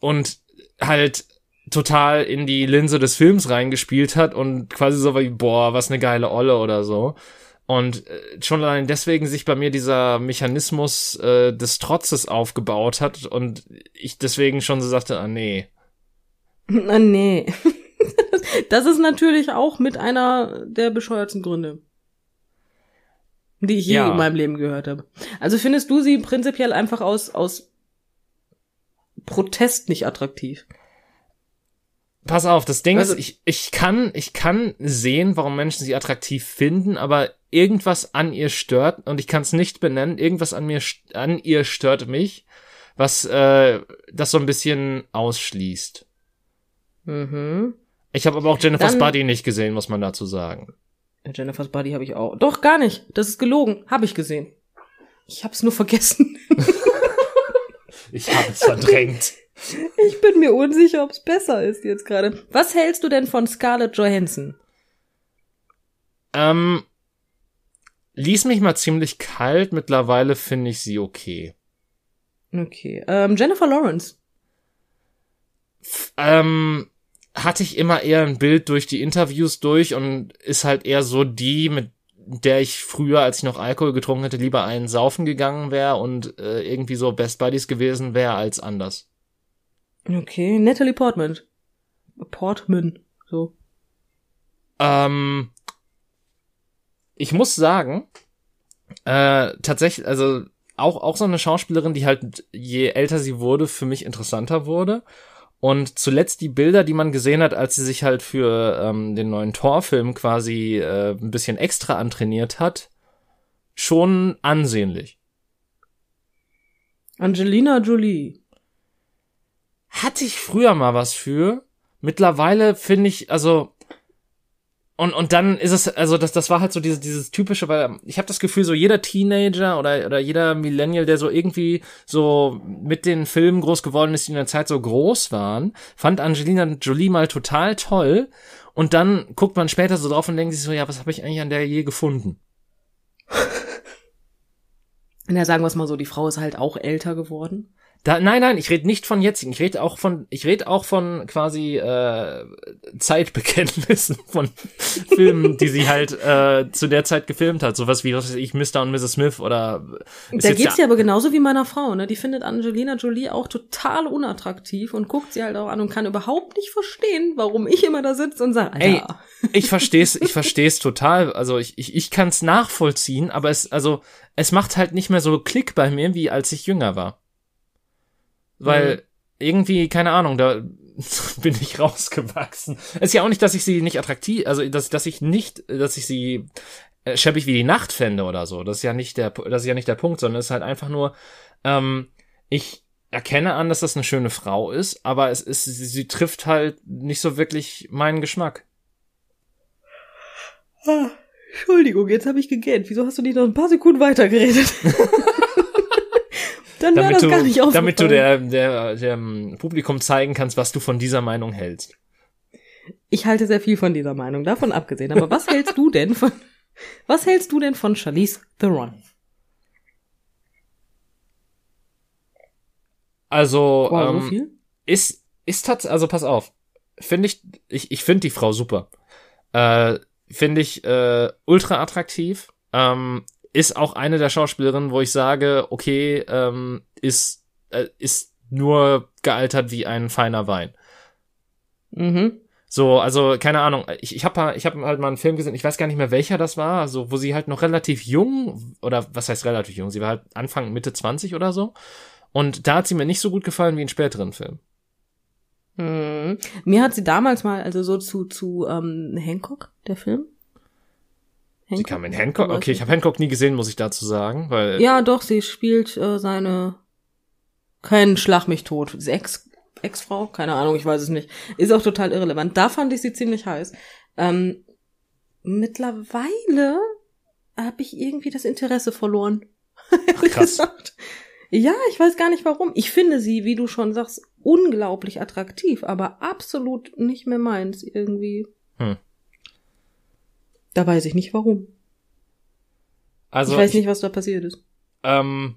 und halt total in die Linse des Films reingespielt hat und quasi so wie, boah, was eine geile Olle oder so. Und äh, schon allein deswegen sich bei mir dieser Mechanismus äh, des Trotzes aufgebaut hat und ich deswegen schon so sagte, ah nee. <laughs> Ah nee. <laughs> das ist natürlich auch mit einer der bescheuerten Gründe, die ich je ja. in meinem Leben gehört habe. Also findest du sie prinzipiell einfach aus, aus Protest nicht attraktiv? Pass auf, das Ding also, ist, ich, ich kann, ich kann sehen, warum Menschen sie attraktiv finden, aber irgendwas an ihr stört und ich kann es nicht benennen. Irgendwas an mir, an ihr stört mich, was äh, das so ein bisschen ausschließt. Mhm. Ich habe aber auch Jennifer's Dann, Body nicht gesehen, muss man dazu sagen. Jennifer's Body habe ich auch. Doch gar nicht. Das ist gelogen. Habe ich gesehen. Ich habe es nur vergessen. <laughs> ich habe es verdrängt. <laughs> Ich bin mir unsicher, ob es besser ist jetzt gerade. Was hältst du denn von Scarlett Johansson? Ähm, ließ mich mal ziemlich kalt. Mittlerweile finde ich sie okay. Okay. Ähm, Jennifer Lawrence. F ähm, hatte ich immer eher ein Bild durch die Interviews durch und ist halt eher so die, mit der ich früher, als ich noch Alkohol getrunken hätte, lieber einen saufen gegangen wäre und äh, irgendwie so Best Buddies gewesen wäre als anders. Okay, Natalie Portman. Portman, so. Ähm, ich muss sagen, äh, tatsächlich, also auch, auch so eine Schauspielerin, die halt, je älter sie wurde, für mich interessanter wurde. Und zuletzt die Bilder, die man gesehen hat, als sie sich halt für ähm, den neuen Torfilm quasi äh, ein bisschen extra antrainiert hat, schon ansehnlich. Angelina Jolie. Hatte ich früher mal was für. Mittlerweile finde ich, also und, und dann ist es, also das, das war halt so dieses, dieses typische, weil ich habe das Gefühl, so jeder Teenager oder, oder jeder Millennial, der so irgendwie so mit den Filmen groß geworden ist, die in der Zeit so groß waren, fand Angelina Jolie mal total toll. Und dann guckt man später so drauf und denkt sich so, ja, was habe ich eigentlich an der je gefunden? <laughs> Ja, sagen wir es mal so, die Frau ist halt auch älter geworden. Da, nein, nein, ich rede nicht von jetzigen. Ich rede auch von, ich rede auch von quasi äh, Zeitbekenntnissen von <laughs> Filmen, die sie halt äh, zu der Zeit gefilmt hat. Sowas wie, was weiß ich, Mr. und Mrs. Smith oder. Da geht's ja aber genauso wie meiner Frau, ne? Die findet Angelina Jolie auch total unattraktiv und guckt sie halt auch an und kann überhaupt nicht verstehen, warum ich immer da sitze und sage, Ey, ich versteh's, ich versteh's total. Also ich, ich, ich kann's nachvollziehen, aber es, also es macht halt nicht mehr so Klick bei mir, wie als ich jünger war. Weil mhm. irgendwie, keine Ahnung, da <laughs> bin ich rausgewachsen. Ist ja auch nicht, dass ich sie nicht attraktiv, also dass, dass ich nicht, dass ich sie äh, scheppig wie die Nacht fände oder so. Das ist ja nicht der, das ist ja nicht der Punkt, sondern es ist halt einfach nur, ähm, ich erkenne an, dass das eine schöne Frau ist, aber es ist, sie, sie trifft halt nicht so wirklich meinen Geschmack. Ah, Entschuldigung, jetzt habe ich gegähnt. Wieso hast du nicht noch ein paar Sekunden weitergeredet? <laughs> Dann wäre das du, gar nicht Damit du der, der, dem Publikum zeigen kannst, was du von dieser Meinung hältst. Ich halte sehr viel von dieser Meinung, davon abgesehen. Aber was hältst du denn von, was hältst du denn von Charlize Theron? Also, wow, ähm, so viel? ist, ist tatsächlich, also pass auf. Finde ich, ich, ich finde die Frau super. Äh, finde ich, äh, ultra attraktiv. Ähm, ist auch eine der Schauspielerinnen, wo ich sage, okay, ähm, ist, äh, ist nur gealtert wie ein feiner Wein. Mhm. So, also keine Ahnung. Ich, ich habe ich hab halt mal einen Film gesehen, ich weiß gar nicht mehr welcher das war, also wo sie halt noch relativ jung oder was heißt relativ jung, sie war halt Anfang Mitte 20 oder so. Und da hat sie mir nicht so gut gefallen wie in späteren Filmen. Mhm. Mir hat sie damals mal, also so zu zu ähm, Hancock, der Film, Hancock? Sie kam in Hancock? Okay, ich habe Hancock nie gesehen, muss ich dazu sagen, weil. Ja, doch, sie spielt äh, seine kein Schlag mich tot. Ex, Ex-Frau? Keine Ahnung, ich weiß es nicht. Ist auch total irrelevant. Da fand ich sie ziemlich heiß. Ähm, mittlerweile habe ich irgendwie das Interesse verloren. <laughs> Ach, krass. ja, ich weiß gar nicht warum. Ich finde sie, wie du schon sagst, unglaublich attraktiv, aber absolut nicht mehr meins irgendwie. Hm. Da weiß ich nicht warum. Also ich weiß nicht, was da passiert ist. Ähm,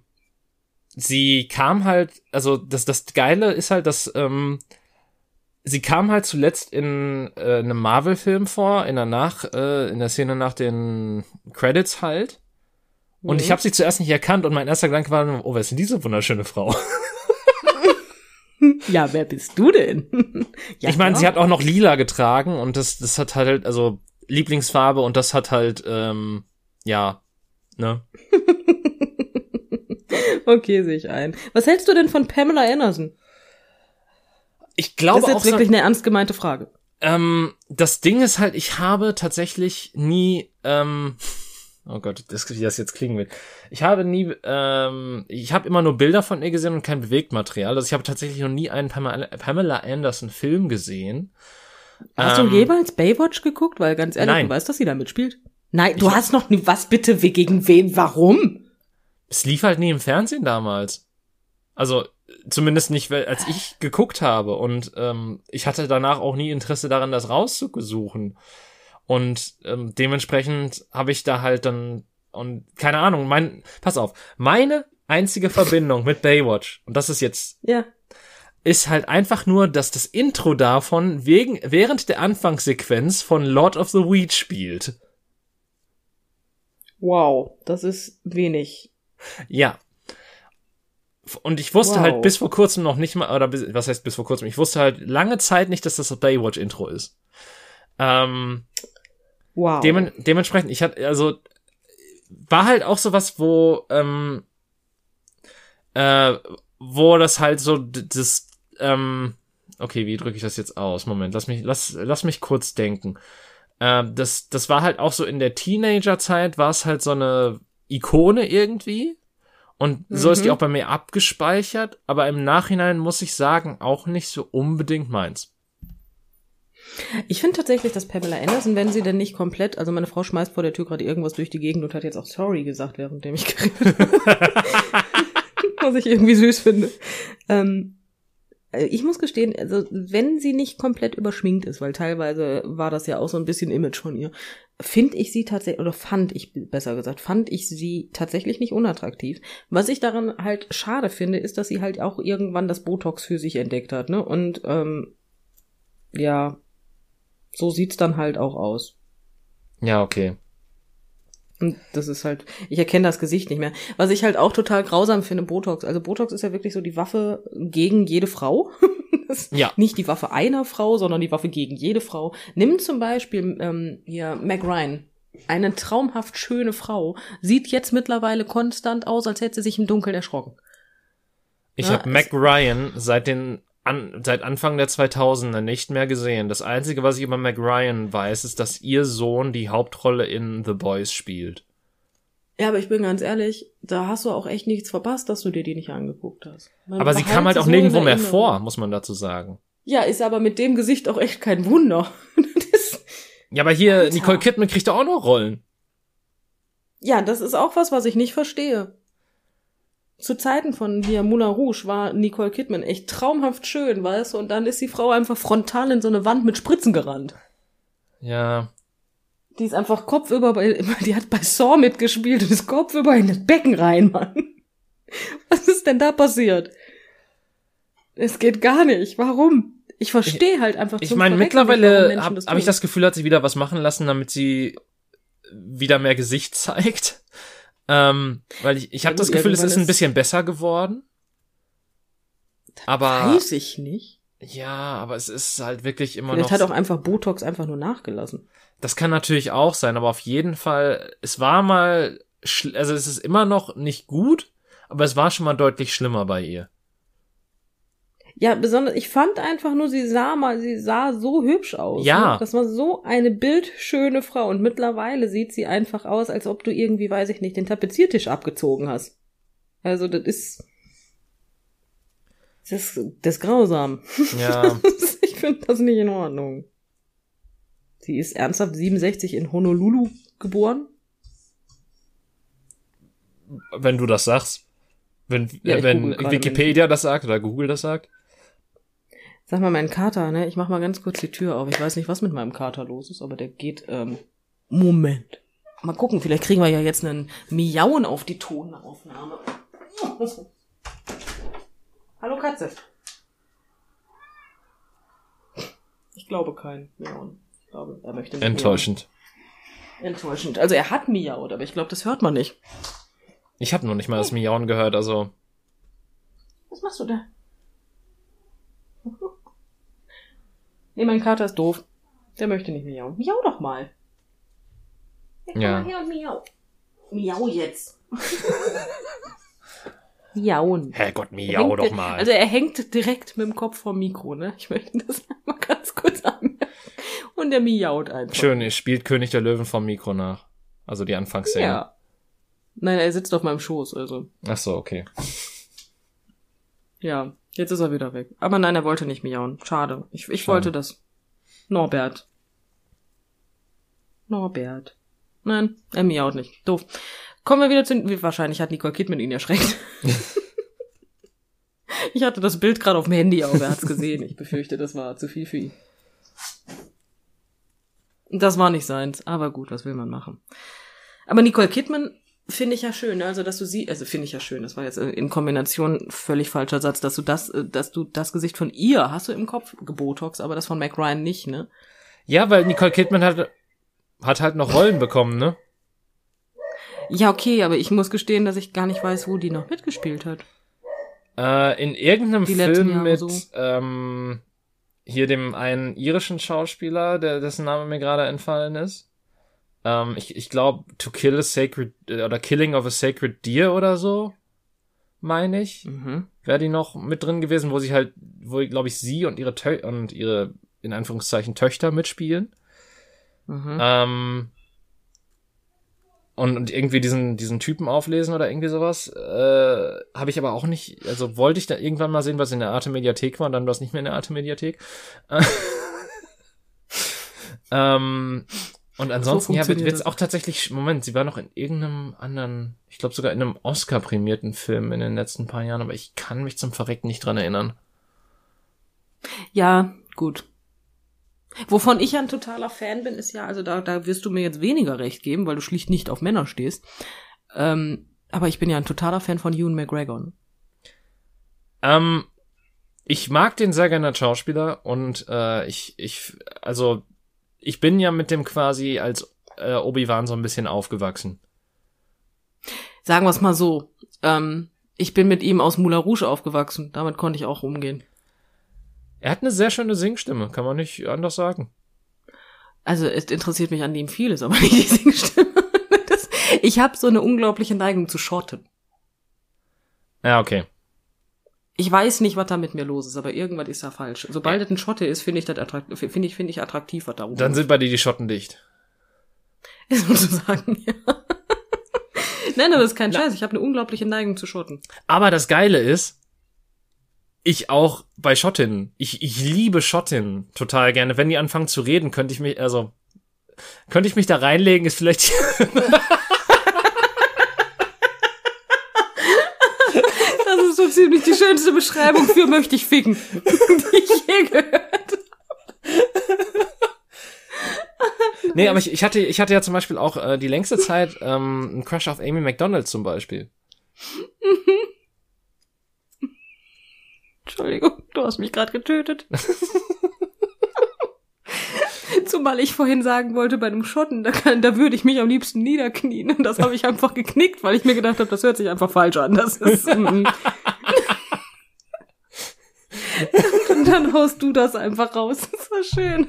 sie kam halt, also das, das Geile ist halt, dass ähm, sie kam halt zuletzt in äh, einem Marvel-Film vor, in der nach, äh, in der Szene nach den Credits halt. Und mhm. ich habe sie zuerst nicht erkannt und mein erster Gedanke war, oh, wer ist denn diese wunderschöne Frau? <laughs> ja, wer bist du denn? <laughs> ja, ich meine, sie hat auch noch lila getragen und das, das hat halt, also Lieblingsfarbe und das hat halt, ähm, ja, ne? <laughs> okay, sehe ich ein. Was hältst du denn von Pamela Anderson? Ich glaube Das ist jetzt wirklich so, eine ernst gemeinte Frage. Ähm, das Ding ist halt, ich habe tatsächlich nie, ähm, oh Gott, das, wie das jetzt klingen wird. Ich habe nie, ähm, ich habe immer nur Bilder von ihr gesehen und kein Bewegtmaterial. Also ich habe tatsächlich noch nie einen Pamela, Pamela Anderson Film gesehen. Hast ähm, du jemals Baywatch geguckt? Weil ganz ehrlich, nein. du weißt, dass sie da mitspielt. Nein, du ich hast noch nie, was bitte, gegen wen, warum? Es lief halt nie im Fernsehen damals. Also, zumindest nicht, als ich geguckt habe. Und ähm, ich hatte danach auch nie Interesse daran, das rauszusuchen. Und ähm, dementsprechend habe ich da halt dann und keine Ahnung, mein pass auf, meine einzige Verbindung mit Baywatch und das ist jetzt ja ist halt einfach nur, dass das Intro davon wegen während der Anfangssequenz von Lord of the Weed spielt. Wow, das ist wenig. Ja. Und ich wusste halt wow. halt bis vor kurzem noch nicht mal, oder bis, was heißt bis vor kurzem? Ich wusste halt lange Zeit nicht, dass das das Baywatch-Intro ist. Ähm, wow. Dem, dementsprechend, ich hatte, also, war halt auch sowas, wo, ähm, äh, wo das halt so, das, ähm, okay, wie drücke ich das jetzt aus? Moment, lass mich, lass, lass mich kurz denken. Äh, das, das war halt auch so in der Teenagerzeit, war es halt so eine Ikone irgendwie. Und so mhm. ist die mhm. auch bei mir abgespeichert, aber im Nachhinein muss ich sagen, auch nicht so unbedingt meins. Ich finde tatsächlich, dass Pamela Anderson, wenn sie denn nicht komplett, also meine Frau schmeißt vor der Tür gerade irgendwas durch die Gegend und hat jetzt auch sorry gesagt, währenddem ich geredet habe. <laughs> <laughs> Was ich irgendwie süß finde. Ähm, äh, ich muss gestehen, also wenn sie nicht komplett überschminkt ist, weil teilweise war das ja auch so ein bisschen Image von ihr, finde ich sie tatsächlich, oder fand ich besser gesagt, fand ich sie tatsächlich nicht unattraktiv. Was ich daran halt schade finde, ist, dass sie halt auch irgendwann das Botox für sich entdeckt hat, ne? Und ähm, ja, so sieht's dann halt auch aus. Ja, okay. Und das ist halt, ich erkenne das Gesicht nicht mehr. Was ich halt auch total grausam finde, Botox. Also Botox ist ja wirklich so die Waffe gegen jede Frau. <laughs> ja. Nicht die Waffe einer Frau, sondern die Waffe gegen jede Frau. Nimm zum Beispiel ähm, hier Meg Ryan. Eine traumhaft schöne Frau. Sieht jetzt mittlerweile konstant aus, als hätte sie sich im Dunkeln erschrocken. Ich ja, habe Meg Ryan seit den an, seit Anfang der 2000er nicht mehr gesehen. Das Einzige, was ich über Meg Ryan weiß, ist, dass ihr Sohn die Hauptrolle in The Boys spielt. Ja, aber ich bin ganz ehrlich, da hast du auch echt nichts verpasst, dass du dir die nicht angeguckt hast. Man aber sie kam halt auch nirgendwo mehr vor, muss man dazu sagen. Ja, ist aber mit dem Gesicht auch echt kein Wunder. <laughs> ja, aber hier, Alter. Nicole Kidman kriegt doch auch noch Rollen. Ja, das ist auch was, was ich nicht verstehe zu Zeiten von hier Moulin Rouge war Nicole Kidman echt traumhaft schön, weißt du, und dann ist die Frau einfach frontal in so eine Wand mit Spritzen gerannt. Ja. Die ist einfach kopfüber bei, <laughs> die hat bei Saw mitgespielt und ist kopfüber in das Becken rein, Mann. <laughs> Was ist denn da passiert? Es geht gar nicht. Warum? Ich verstehe halt einfach Ich meine, mittlerweile habe hab ich das Gefühl, hat sie wieder was machen lassen, damit sie wieder mehr Gesicht <laughs> zeigt. Ähm, weil ich, ich habe das Gefühl, es ist ein bisschen besser geworden. Aber. Weiß ich nicht. Ja, aber es ist halt wirklich immer Vielleicht noch. Vielleicht hat auch einfach Botox einfach nur nachgelassen. Das kann natürlich auch sein, aber auf jeden Fall, es war mal, also es ist immer noch nicht gut, aber es war schon mal deutlich schlimmer bei ihr. Ja, besonders, ich fand einfach nur, sie sah mal, sie sah so hübsch aus. Ja. Ne? Das war so eine bildschöne Frau und mittlerweile sieht sie einfach aus, als ob du irgendwie, weiß ich nicht, den Tapeziertisch abgezogen hast. Also, das ist, das ist, das ist grausam. Ja. <laughs> ich finde das nicht in Ordnung. Sie ist ernsthaft 67 in Honolulu geboren. Wenn du das sagst. Wenn, ja, wenn Wikipedia das sagt oder Google das sagt. Sag mal, mein Kater, ne? Ich mach mal ganz kurz die Tür auf. Ich weiß nicht, was mit meinem Kater los ist, aber der geht, ähm, Moment. Mal gucken, vielleicht kriegen wir ja jetzt einen Miauen auf die Tonaufnahme. Hallo Katze. Ich glaube kein Miauen. Ich glaube, er möchte nicht Enttäuschend. Miauen. Enttäuschend. Also er hat miaut, aber ich glaube, das hört man nicht. Ich habe noch nicht mal das Miauen gehört, also. Was machst du da? Nee, mein Kater ist doof. Der möchte nicht miauen. Miau doch mal. Ja, komm ja. mal her und miau. Miau jetzt. <laughs> Miauen. Herrgott, miau doch mal. Also er hängt direkt mit dem Kopf vom Mikro, ne? Ich möchte das <laughs> mal ganz kurz anmerken. Und er miaut einfach. Schön, er spielt König der Löwen vom Mikro nach. Also die Anfangsszene. Ja. Nein, er sitzt auf meinem Schoß, also. Ach so, okay. Ja, jetzt ist er wieder weg. Aber nein, er wollte nicht miauen. Schade. Ich, ich Schade. wollte das. Norbert. Norbert. Nein, er miaut nicht. Doof. Kommen wir wieder zu. Wahrscheinlich hat Nicole Kidman ihn erschreckt. <laughs> ich hatte das Bild gerade auf dem Handy, aber er hat's gesehen. Ich befürchte, das war zu viel für ihn. Das war nicht seins, aber gut, was will man machen? Aber Nicole Kidman finde ich ja schön, ne? also dass du sie, also finde ich ja schön, das war jetzt in Kombination völlig falscher Satz, dass du das, äh, dass du das Gesicht von ihr hast du im Kopf, Gebotox, aber das von Mac Ryan nicht, ne? Ja, weil Nicole Kidman hat, hat halt noch Rollen bekommen, ne? Ja, okay, aber ich muss gestehen, dass ich gar nicht weiß, wo die noch mitgespielt hat. Äh, in irgendeinem die Film mit so. ähm, hier dem einen irischen Schauspieler, der dessen Name mir gerade entfallen ist. Ähm, ich ich glaube, To Kill a Sacred äh, oder Killing of a Sacred Deer oder so, meine ich. Mhm. Wäre die noch mit drin gewesen, wo sie halt, wo glaube ich sie und ihre Tö und ihre in Anführungszeichen Töchter mitspielen. Mhm. Ähm, und, und irgendwie diesen, diesen Typen auflesen oder irgendwie sowas. Äh, Habe ich aber auch nicht, also wollte ich da irgendwann mal sehen, was in der Arte Mediathek war und dann war es nicht mehr in der Arte Mediathek. <laughs> ähm, und ansonsten, so ja, wird es auch tatsächlich, Moment, sie war noch in irgendeinem anderen, ich glaube sogar in einem Oscar-prämierten Film in den letzten paar Jahren, aber ich kann mich zum Verrecken nicht dran erinnern. Ja, gut. Wovon ich ja ein totaler Fan bin, ist ja, also da, da wirst du mir jetzt weniger recht geben, weil du schlicht nicht auf Männer stehst. Ähm, aber ich bin ja ein totaler Fan von Ewan McGregor. Ähm, ich mag den sehr gerne als Schauspieler und äh, ich, ich, also ich bin ja mit dem quasi als äh, Obi-Wan so ein bisschen aufgewachsen. Sagen wir es mal so. Ähm, ich bin mit ihm aus Moulin Rouge aufgewachsen. Damit konnte ich auch umgehen. Er hat eine sehr schöne Singstimme, kann man nicht anders sagen. Also es interessiert mich an dem vieles, aber <laughs> nicht die Singstimme. Das, ich habe so eine unglaubliche Neigung zu Schotten. Ja, okay. Ich weiß nicht, was da mit mir los ist, aber irgendwas ist da falsch. Sobald es ein Schotte ist, finde ich das attraktiv, finde ich, finde ich attraktiv, was da oben Dann sind bei dir die Schotten dicht. <laughs> Sozusagen, ja. Nein, aber das ist kein Scheiß. Ich habe eine unglaubliche Neigung zu Schotten. Aber das Geile ist, ich auch bei Schottinnen. Ich, ich liebe Schottinnen total gerne. Wenn die anfangen zu reden, könnte ich mich, also, könnte ich mich da reinlegen, ist vielleicht. <laughs> das ist so ziemlich die schönste Beschreibung für möchte ich ficken, die ich je gehört Nee, aber ich, ich hatte, ich hatte ja zum Beispiel auch äh, die längste Zeit ähm, einen Crush auf Amy McDonald zum Beispiel. Entschuldigung, du hast mich gerade getötet. Zumal ich vorhin sagen wollte, bei einem Schotten, da, kann, da würde ich mich am liebsten niederknien. Und das habe ich einfach geknickt, weil ich mir gedacht habe, das hört sich einfach falsch an. Das ist. Mm. <laughs> und dann haust du das einfach raus. Das war schön.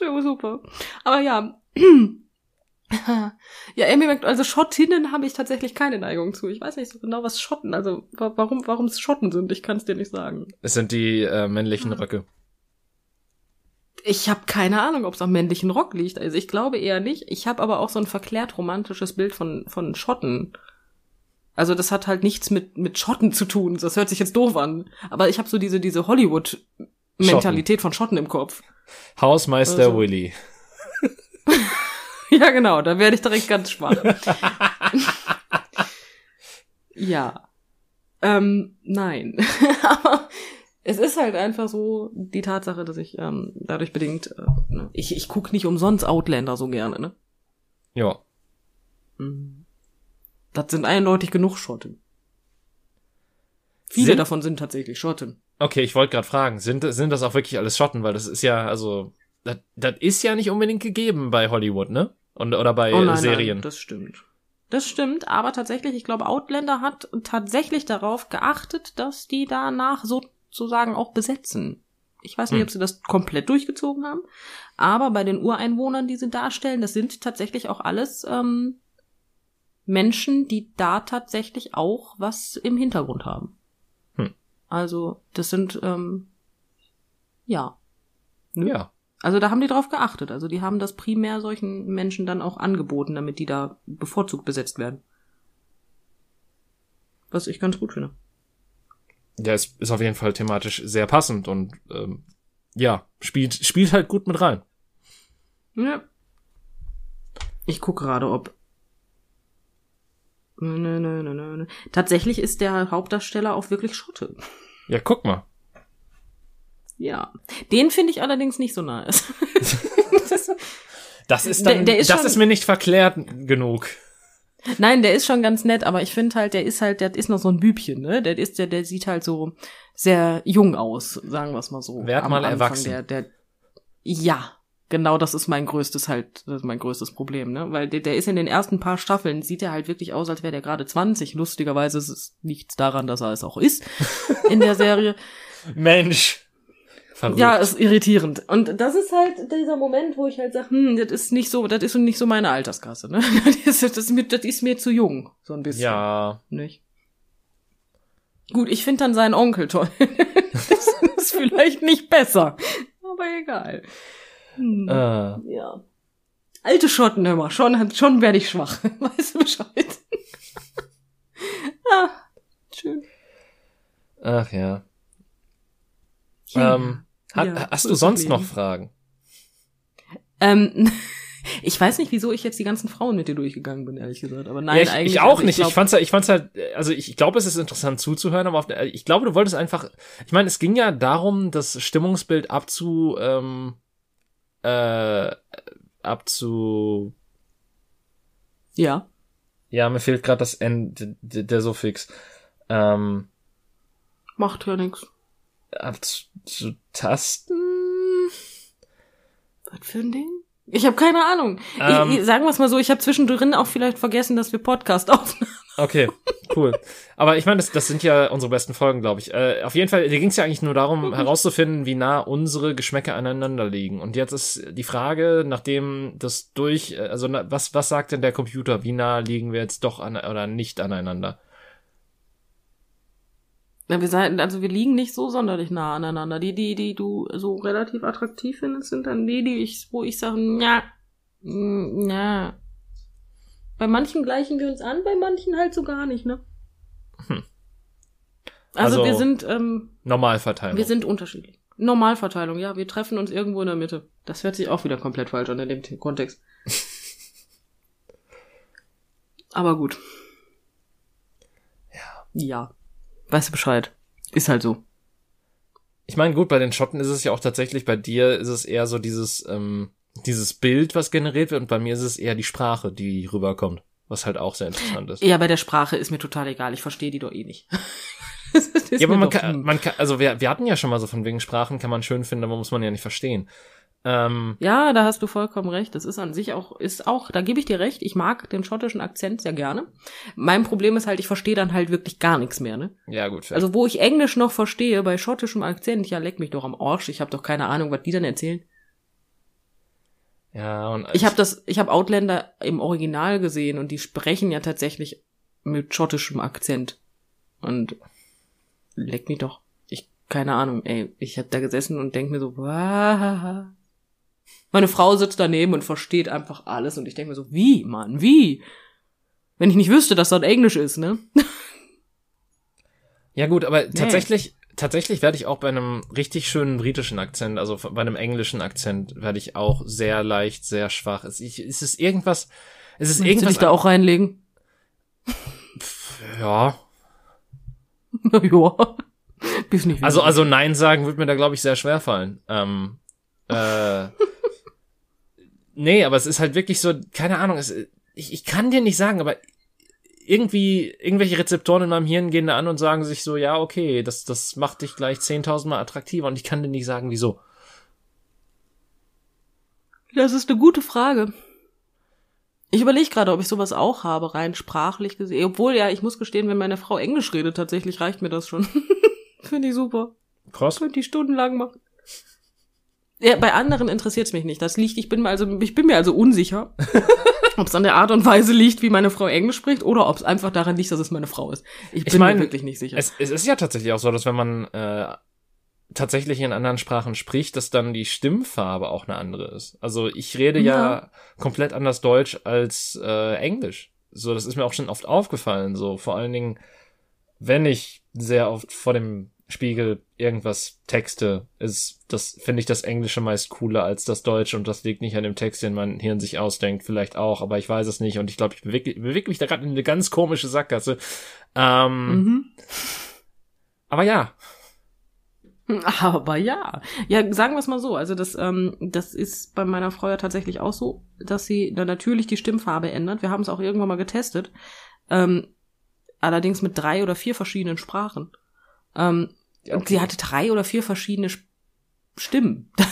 <laughs> Super. Aber ja. <clears throat> Ja, Amy Mac also Schottinnen habe ich tatsächlich keine Neigung zu. Ich weiß nicht so genau, was Schotten, also warum warum es Schotten sind, ich kann es dir nicht sagen. Es sind die äh, männlichen Röcke. Ich habe keine Ahnung, ob es am männlichen Rock liegt. Also ich glaube eher nicht. Ich habe aber auch so ein verklärt romantisches Bild von von Schotten. Also das hat halt nichts mit mit Schotten zu tun. Das hört sich jetzt doof an, aber ich habe so diese diese Hollywood Mentalität von Schotten im Kopf. Hausmeister also. Willy. <laughs> ja, genau, da werde ich direkt ganz schwach. <laughs> ja. Ähm, nein. <laughs> Aber es ist halt einfach so die Tatsache, dass ich ähm, dadurch bedingt, äh, ne, ich, ich guck nicht umsonst Outlander so gerne, ne? Ja. Mhm. Das sind eindeutig genug Schotten. Viele sind? davon sind tatsächlich Schotten. Okay, ich wollte gerade fragen, sind, sind das auch wirklich alles Schotten? Weil das ist ja, also, das, das ist ja nicht unbedingt gegeben bei Hollywood, ne? Und, oder bei oh nein, Serien. Nein, das stimmt. Das stimmt, aber tatsächlich, ich glaube, Outlander hat tatsächlich darauf geachtet, dass die danach sozusagen auch besetzen. Ich weiß nicht, hm. ob sie das komplett durchgezogen haben, aber bei den Ureinwohnern, die sie darstellen, das sind tatsächlich auch alles ähm, Menschen, die da tatsächlich auch was im Hintergrund haben. Hm. Also, das sind, ähm, ja. Ne? Ja. Also da haben die drauf geachtet. Also die haben das primär solchen Menschen dann auch angeboten, damit die da bevorzugt besetzt werden. Was ich ganz gut finde. Ja, es ist auf jeden Fall thematisch sehr passend und ähm, ja, spielt, spielt halt gut mit rein. Ja. Ich gucke gerade, ob. Nö, nö, nö, nö. Tatsächlich ist der Hauptdarsteller auch wirklich Schotte. Ja, guck mal. Ja. Den finde ich allerdings nicht so nice. <laughs> das ist dann, der, der ist das schon, ist mir nicht verklärt genug. Nein, der ist schon ganz nett, aber ich finde halt, der ist halt, der ist noch so ein Bübchen, ne? Der ist, der, der sieht halt so sehr jung aus, sagen wir es mal so. Werd mal erwachsen. Der, der, ja, genau, das ist mein größtes halt, das ist mein größtes Problem, ne? Weil der, der ist in den ersten paar Staffeln, sieht er halt wirklich aus, als wäre der gerade 20. Lustigerweise ist es nichts daran, dass er es auch ist <laughs> in der Serie. Mensch. Verrückt. Ja, ist irritierend. Und das ist halt dieser Moment, wo ich halt sage, hm, das ist nicht so, das ist nicht so meine Alterskasse, ne? <laughs> Das ist, das ist, mir, das ist mir zu jung, so ein bisschen. Ja. Nicht? Gut, ich finde dann seinen Onkel toll. <laughs> das ist vielleicht nicht besser. Aber egal. Hm, äh. Ja. Alte Schotten immer. Schon, schon werde ich schwach. <laughs> Weißt du Bescheid? <laughs> ah, schön. Ach ja. ja. Ähm, hat, ja, hast du sonst noch Fragen? Ähm, <laughs> ich weiß nicht, wieso ich jetzt die ganzen Frauen mit dir durchgegangen bin, ehrlich gesagt. Aber nein, ja, ich, eigentlich. Ich auch also nicht. Ich, ich fand's halt, ich fand's halt, also ich, ich glaube, es ist interessant zuzuhören, aber der, ich glaube, du wolltest einfach, ich meine, es ging ja darum, das Stimmungsbild abzu, ähm, äh, abzu. Ja. Ja, mir fehlt gerade das N, der, der Suffix. Ähm, Macht ja nichts abzutasten. Was für ein Ding? Ich habe keine Ahnung. Ähm, ich, ich, sagen wir es mal so, ich habe zwischendrin auch vielleicht vergessen, dass wir Podcast aufnehmen. Okay, cool. Aber ich meine, das, das sind ja unsere besten Folgen, glaube ich. Äh, auf jeden Fall, dir ging es ja eigentlich nur darum, mhm. herauszufinden, wie nah unsere Geschmäcker aneinander liegen. Und jetzt ist die Frage, nachdem das durch, äh, also was, was sagt denn der Computer, wie nah liegen wir jetzt doch an oder nicht aneinander? Ja, wir seien, also wir liegen nicht so sonderlich nah aneinander. Die, die, die du so relativ attraktiv findest, sind dann die, die ich, wo ich sage, ja, na. Bei manchen gleichen wir uns an, bei manchen halt so gar nicht, ne? Hm. Also, also wir sind ähm, Normalverteilung. Wir sind unterschiedlich. Normalverteilung, ja, wir treffen uns irgendwo in der Mitte. Das hört sich auch wieder komplett falsch an in dem Kontext. <laughs> Aber gut. Ja. Ja. Weißt du Bescheid. Ist halt so. Ich meine, gut, bei den Schotten ist es ja auch tatsächlich, bei dir ist es eher so dieses, ähm, dieses Bild, was generiert wird, und bei mir ist es eher die Sprache, die rüberkommt. Was halt auch sehr interessant ist. Ja, bei der Sprache ist mir total egal. Ich verstehe die doch eh nicht. <laughs> ja, aber man kann, man kann, also wir, wir hatten ja schon mal so von wegen Sprachen, kann man schön finden, aber muss man ja nicht verstehen. Ähm, ja, da hast du vollkommen recht. Das ist an sich auch, ist auch, da gebe ich dir recht. Ich mag den schottischen Akzent sehr gerne. Mein Problem ist halt, ich verstehe dann halt wirklich gar nichts mehr, ne? Ja, gut. Fair. Also wo ich Englisch noch verstehe, bei schottischem Akzent, ja, leck mich doch am Arsch. Ich habe doch keine Ahnung, was die dann erzählen. Ja, und ich habe das, ich habe Outlander im Original gesehen und die sprechen ja tatsächlich mit schottischem Akzent. Und leck mich doch. Ich keine Ahnung, ey, ich habe da gesessen und denk mir so, wow meine Frau sitzt daneben und versteht einfach alles und ich denke mir so, wie, Mann, wie? Wenn ich nicht wüsste, dass das Englisch ist, ne? Ja gut, aber nee. tatsächlich, tatsächlich werde ich auch bei einem richtig schönen britischen Akzent, also bei einem englischen Akzent, werde ich auch sehr leicht, sehr schwach. Ist, ist es irgendwas, ist es Willst irgendwas. Du dich da auch reinlegen? Pff, ja. <laughs> ja. Bis nicht also, also Nein sagen wird mir da, glaube ich, sehr schwer fallen. Ähm, äh, <laughs> nee, aber es ist halt wirklich so, keine Ahnung, es, ich, ich kann dir nicht sagen, aber irgendwie, irgendwelche Rezeptoren in meinem Hirn gehen da an und sagen sich so, ja, okay, das, das macht dich gleich 10.000 Mal attraktiver und ich kann dir nicht sagen, wieso. Das ist eine gute Frage. Ich überlege gerade, ob ich sowas auch habe, rein sprachlich gesehen. Obwohl, ja, ich muss gestehen, wenn meine Frau Englisch redet, tatsächlich reicht mir das schon. <laughs> Finde ich super. Krass. Könnte die stundenlang machen. Ja, bei anderen interessiert es mich nicht. Das liegt, ich bin mir also, ich bin mir also unsicher, <laughs> ob es an der Art und Weise liegt, wie meine Frau Englisch spricht, oder ob es einfach daran liegt, dass es meine Frau ist. Ich bin ich mein, mir wirklich nicht sicher. Es, es ist ja tatsächlich auch so, dass wenn man äh, tatsächlich in anderen Sprachen spricht, dass dann die Stimmfarbe auch eine andere ist. Also ich rede ja, ja komplett anders Deutsch als äh, Englisch. So, das ist mir auch schon oft aufgefallen. So, vor allen Dingen, wenn ich sehr oft vor dem Spiegel irgendwas texte, ist das, finde ich das Englische meist cooler als das Deutsche und das liegt nicht an dem Text, den mein Hirn sich ausdenkt, vielleicht auch, aber ich weiß es nicht und ich glaube, ich bewege, bewege mich da gerade in eine ganz komische Sackgasse. Ähm, mhm. Aber ja, <laughs> Aber ja, ja, sagen wir es mal so. Also das, ähm, das ist bei meiner Frau ja tatsächlich auch so, dass sie dann natürlich die Stimmfarbe ändert. Wir haben es auch irgendwann mal getestet, ähm, allerdings mit drei oder vier verschiedenen Sprachen. Ähm, okay. Und sie hatte drei oder vier verschiedene Stimmen. <laughs>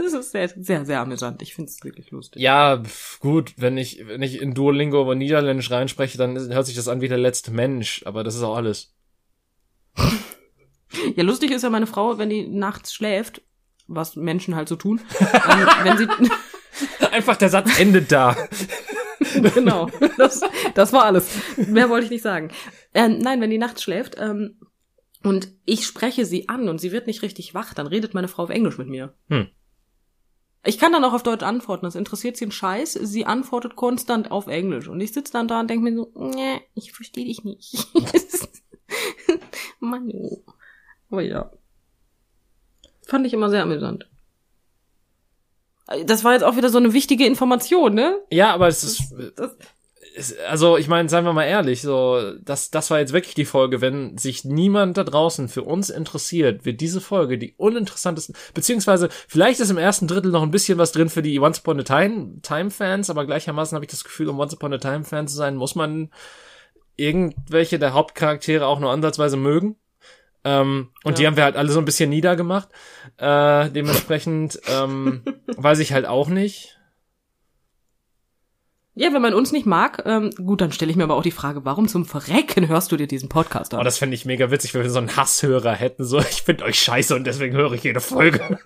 Das ist sehr, sehr, sehr amüsant. Ich finde es wirklich lustig. Ja, gut, wenn ich, wenn ich in Duolingo oder Niederländisch reinspreche, dann hört sich das an wie der letzte Mensch, aber das ist auch alles. <laughs> Ja, lustig ist ja meine Frau, wenn die nachts schläft, was Menschen halt so tun, ähm, <laughs> wenn sie einfach der Satz endet da. genau, das, das war alles. Mehr wollte ich nicht sagen. Ähm, nein, wenn die nachts schläft ähm, und ich spreche sie an und sie wird nicht richtig wach, dann redet meine Frau auf Englisch mit mir. Hm. Ich kann dann auch auf Deutsch antworten, das interessiert sie einen Scheiß. Sie antwortet konstant auf Englisch. Und ich sitze dann da und denke mir so, nee, ich verstehe dich nicht. <laughs> Mann. Aber ja. Fand ich immer sehr amüsant. Das war jetzt auch wieder so eine wichtige Information, ne? Ja, aber es ist, das, ist also ich meine, seien wir mal ehrlich, so das das war jetzt wirklich die Folge, wenn sich niemand da draußen für uns interessiert, wird diese Folge die uninteressanteste beziehungsweise vielleicht ist im ersten Drittel noch ein bisschen was drin für die Once Upon a Time Time Fans, aber gleichermaßen habe ich das Gefühl, um Once Upon a Time Fan zu sein, muss man irgendwelche der Hauptcharaktere auch nur ansatzweise mögen. Ähm, und ja. die haben wir halt alle so ein bisschen niedergemacht. Äh, dementsprechend ähm, <laughs> weiß ich halt auch nicht. Ja, wenn man uns nicht mag, ähm, gut, dann stelle ich mir aber auch die Frage, warum zum Verrecken hörst du dir diesen Podcast an? Oh, das fände ich mega witzig, wenn wir so einen Hasshörer hätten. So, <laughs> ich finde euch scheiße und deswegen höre ich jede Folge.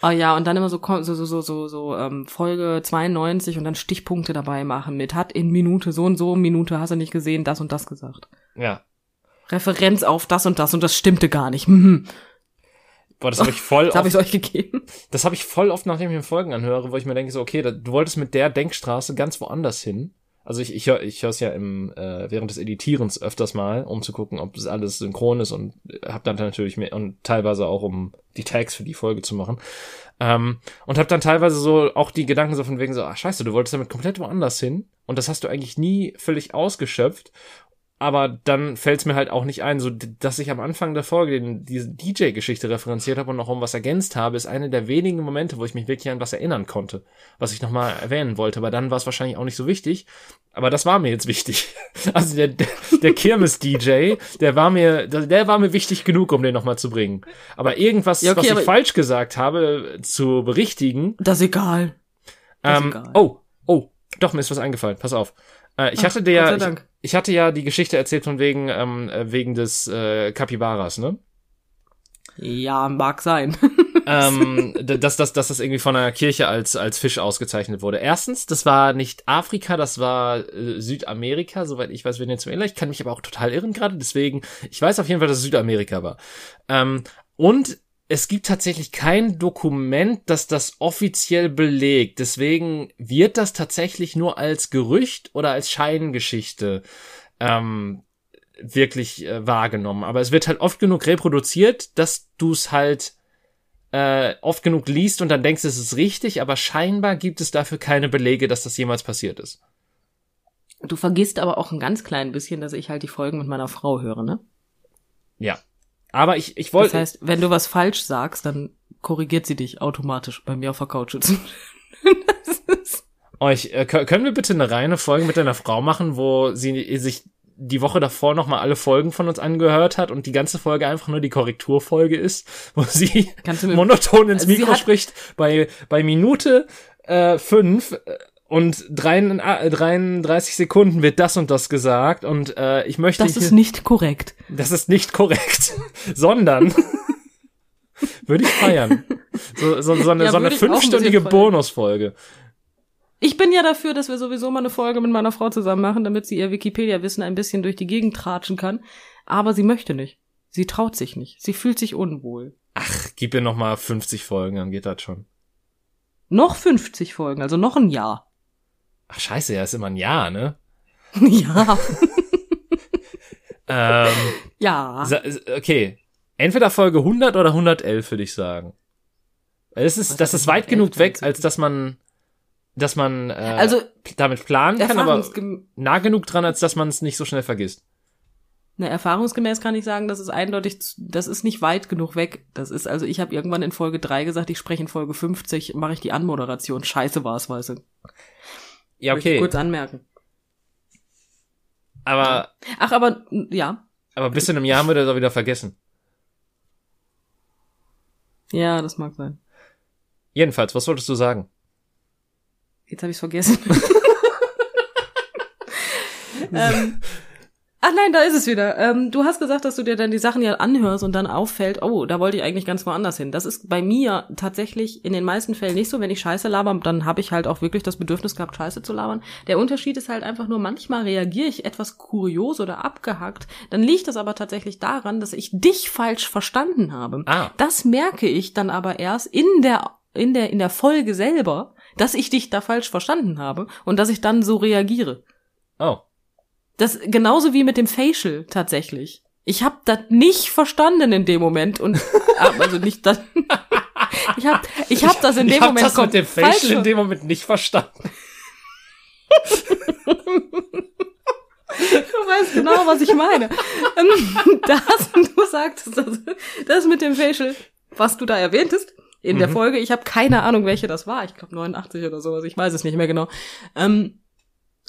Ah oh ja, und dann immer so so so so so, so ähm, Folge 92 und dann Stichpunkte dabei machen mit hat in Minute so und so Minute hast du nicht gesehen, das und das gesagt. Ja. Referenz auf das und das und das stimmte gar nicht. Boah, das habe ich voll Das habe ich euch gegeben. Das habe ich voll oft, nachdem ich mir Folgen anhöre, wo ich mir denke so, okay, da, du wolltest mit der Denkstraße ganz woanders hin. Also ich, ich höre ich hör's ja im, äh, während des Editierens öfters mal, um zu gucken, ob das alles synchron ist und hab dann natürlich mehr und teilweise auch um die Tags für die Folge zu machen. Ähm, und hab dann teilweise so auch die Gedanken so von wegen so, ah scheiße, du wolltest damit komplett woanders hin und das hast du eigentlich nie völlig ausgeschöpft aber dann fällt es mir halt auch nicht ein, so dass ich am Anfang der Folge den, diese DJ-Geschichte referenziert habe und noch um was ergänzt habe, ist eine der wenigen Momente, wo ich mich wirklich an was erinnern konnte, was ich nochmal erwähnen wollte. Aber dann war es wahrscheinlich auch nicht so wichtig. Aber das war mir jetzt wichtig. <laughs> Also der, der, der Kirmes-DJ, der war mir, der war mir wichtig genug, um den nochmal zu bringen. Aber irgendwas, ja, okay, was ich falsch gesagt habe, zu berichtigen. Das ist egal. Das ähm, egal. Oh, oh, doch, mir ist was eingefallen. Pass auf. Äh, ich Ach, hatte der, ich, ich, hatte ja die Geschichte erzählt von wegen, ähm, äh, wegen des äh, Kapibaras, ne? Ja, mag sein. <laughs> ähm, dass, dass, dass das irgendwie von einer Kirche als, als Fisch ausgezeichnet wurde. Erstens, das war nicht Afrika, das war äh, Südamerika, soweit ich weiß, zum Ich kann mich aber auch total irren gerade, deswegen, ich weiß auf jeden Fall, dass es Südamerika war. Ähm, und es gibt tatsächlich kein Dokument, das das offiziell belegt. Deswegen wird das tatsächlich nur als Gerücht oder als Scheingeschichte ähm, wirklich äh, wahrgenommen. Aber es wird halt oft genug reproduziert, dass du es halt äh, oft genug liest und dann denkst, es ist richtig, aber scheinbar gibt es dafür keine Belege, dass das jemals passiert ist. Du vergisst aber auch ein ganz klein bisschen, dass ich halt die Folgen mit meiner Frau höre, ne? Ja, aber ich, ich wollte. Das heißt, wenn du was falsch sagst, dann korrigiert sie dich automatisch bei mir auf der Couch sitzen. <laughs> euch, äh, können wir bitte eine reine Folge mit deiner Frau machen, wo sie sich die Woche davor nochmal alle Folgen von uns angehört hat und die ganze Folge einfach nur die Korrekturfolge ist, <laughs> wo sie monoton ins also Mikro spricht bei, bei Minute äh, fünf äh, und 33 Sekunden wird das und das gesagt und äh, ich möchte. Das ist nicht korrekt. Das ist nicht korrekt, <laughs> sondern <laughs> würde ich feiern. So, so, so eine, ja, so eine fünfstündige ein Bonusfolge. Ich bin ja dafür, dass wir sowieso mal eine Folge mit meiner Frau zusammen machen, damit sie ihr Wikipedia-Wissen ein bisschen durch die Gegend tratschen kann. Aber sie möchte nicht. Sie traut sich nicht. Sie fühlt sich unwohl. Ach, gib ihr noch mal 50 Folgen, dann geht das schon. Noch 50 Folgen, also noch ein Jahr. Ach scheiße, ja, ist immer ein Jahr, ne? <laughs> ja. ähm, ja. Okay. Entweder Folge 100 oder 111, würde ich sagen. Es ist, das ist weit genug weg, als dass man dass man äh, also, damit planen kann, aber nah genug dran, als dass man es nicht so schnell vergisst. Na, erfahrungsgemäß kann ich sagen, das ist eindeutig, das ist nicht weit genug weg. Das ist, also ich habe irgendwann in Folge 3 gesagt, ich spreche in Folge 50, mache ich die Anmoderation. Scheiße war es, weißt du. Ja, okay. kurz anmerken. Aber. Ach, aber, ja. Aber bis in einem Jahr haben wir das auch wieder vergessen. Ja, das mag sein. Jedenfalls, was wolltest du sagen? Jetzt habe ich vergessen. <laughs> ähm, ach nein, da ist es wieder. Ähm, du hast gesagt, dass du dir dann die Sachen ja anhörst und dann auffällt, oh, da wollte ich eigentlich ganz woanders hin. Das ist bei mir tatsächlich in den meisten Fällen nicht so. Wenn ich Scheiße laber, dann habe ich halt auch wirklich das Bedürfnis gehabt, Scheiße zu labern. Der Unterschied ist halt einfach nur, manchmal reagiere ich etwas kurios oder abgehackt. Dann liegt das aber tatsächlich daran, dass ich dich falsch verstanden habe. Ah. Das merke ich dann aber erst in der in der in der Folge selber dass ich dich da falsch verstanden habe und dass ich dann so reagiere. Oh. Das genauso wie mit dem Facial tatsächlich. Ich habe das nicht verstanden in dem Moment und <laughs> also nicht das. <laughs> ich habe ich hab das in dem ich Moment das mit dem Facial in dem Moment nicht verstanden. Du weißt genau, was ich meine. <laughs> Das, du sagtest das, das mit dem Facial, was du da erwähntest, in mhm. der Folge. Ich habe keine Ahnung, welche das war. Ich glaube 89 oder sowas. Ich weiß es nicht mehr genau. Ähm,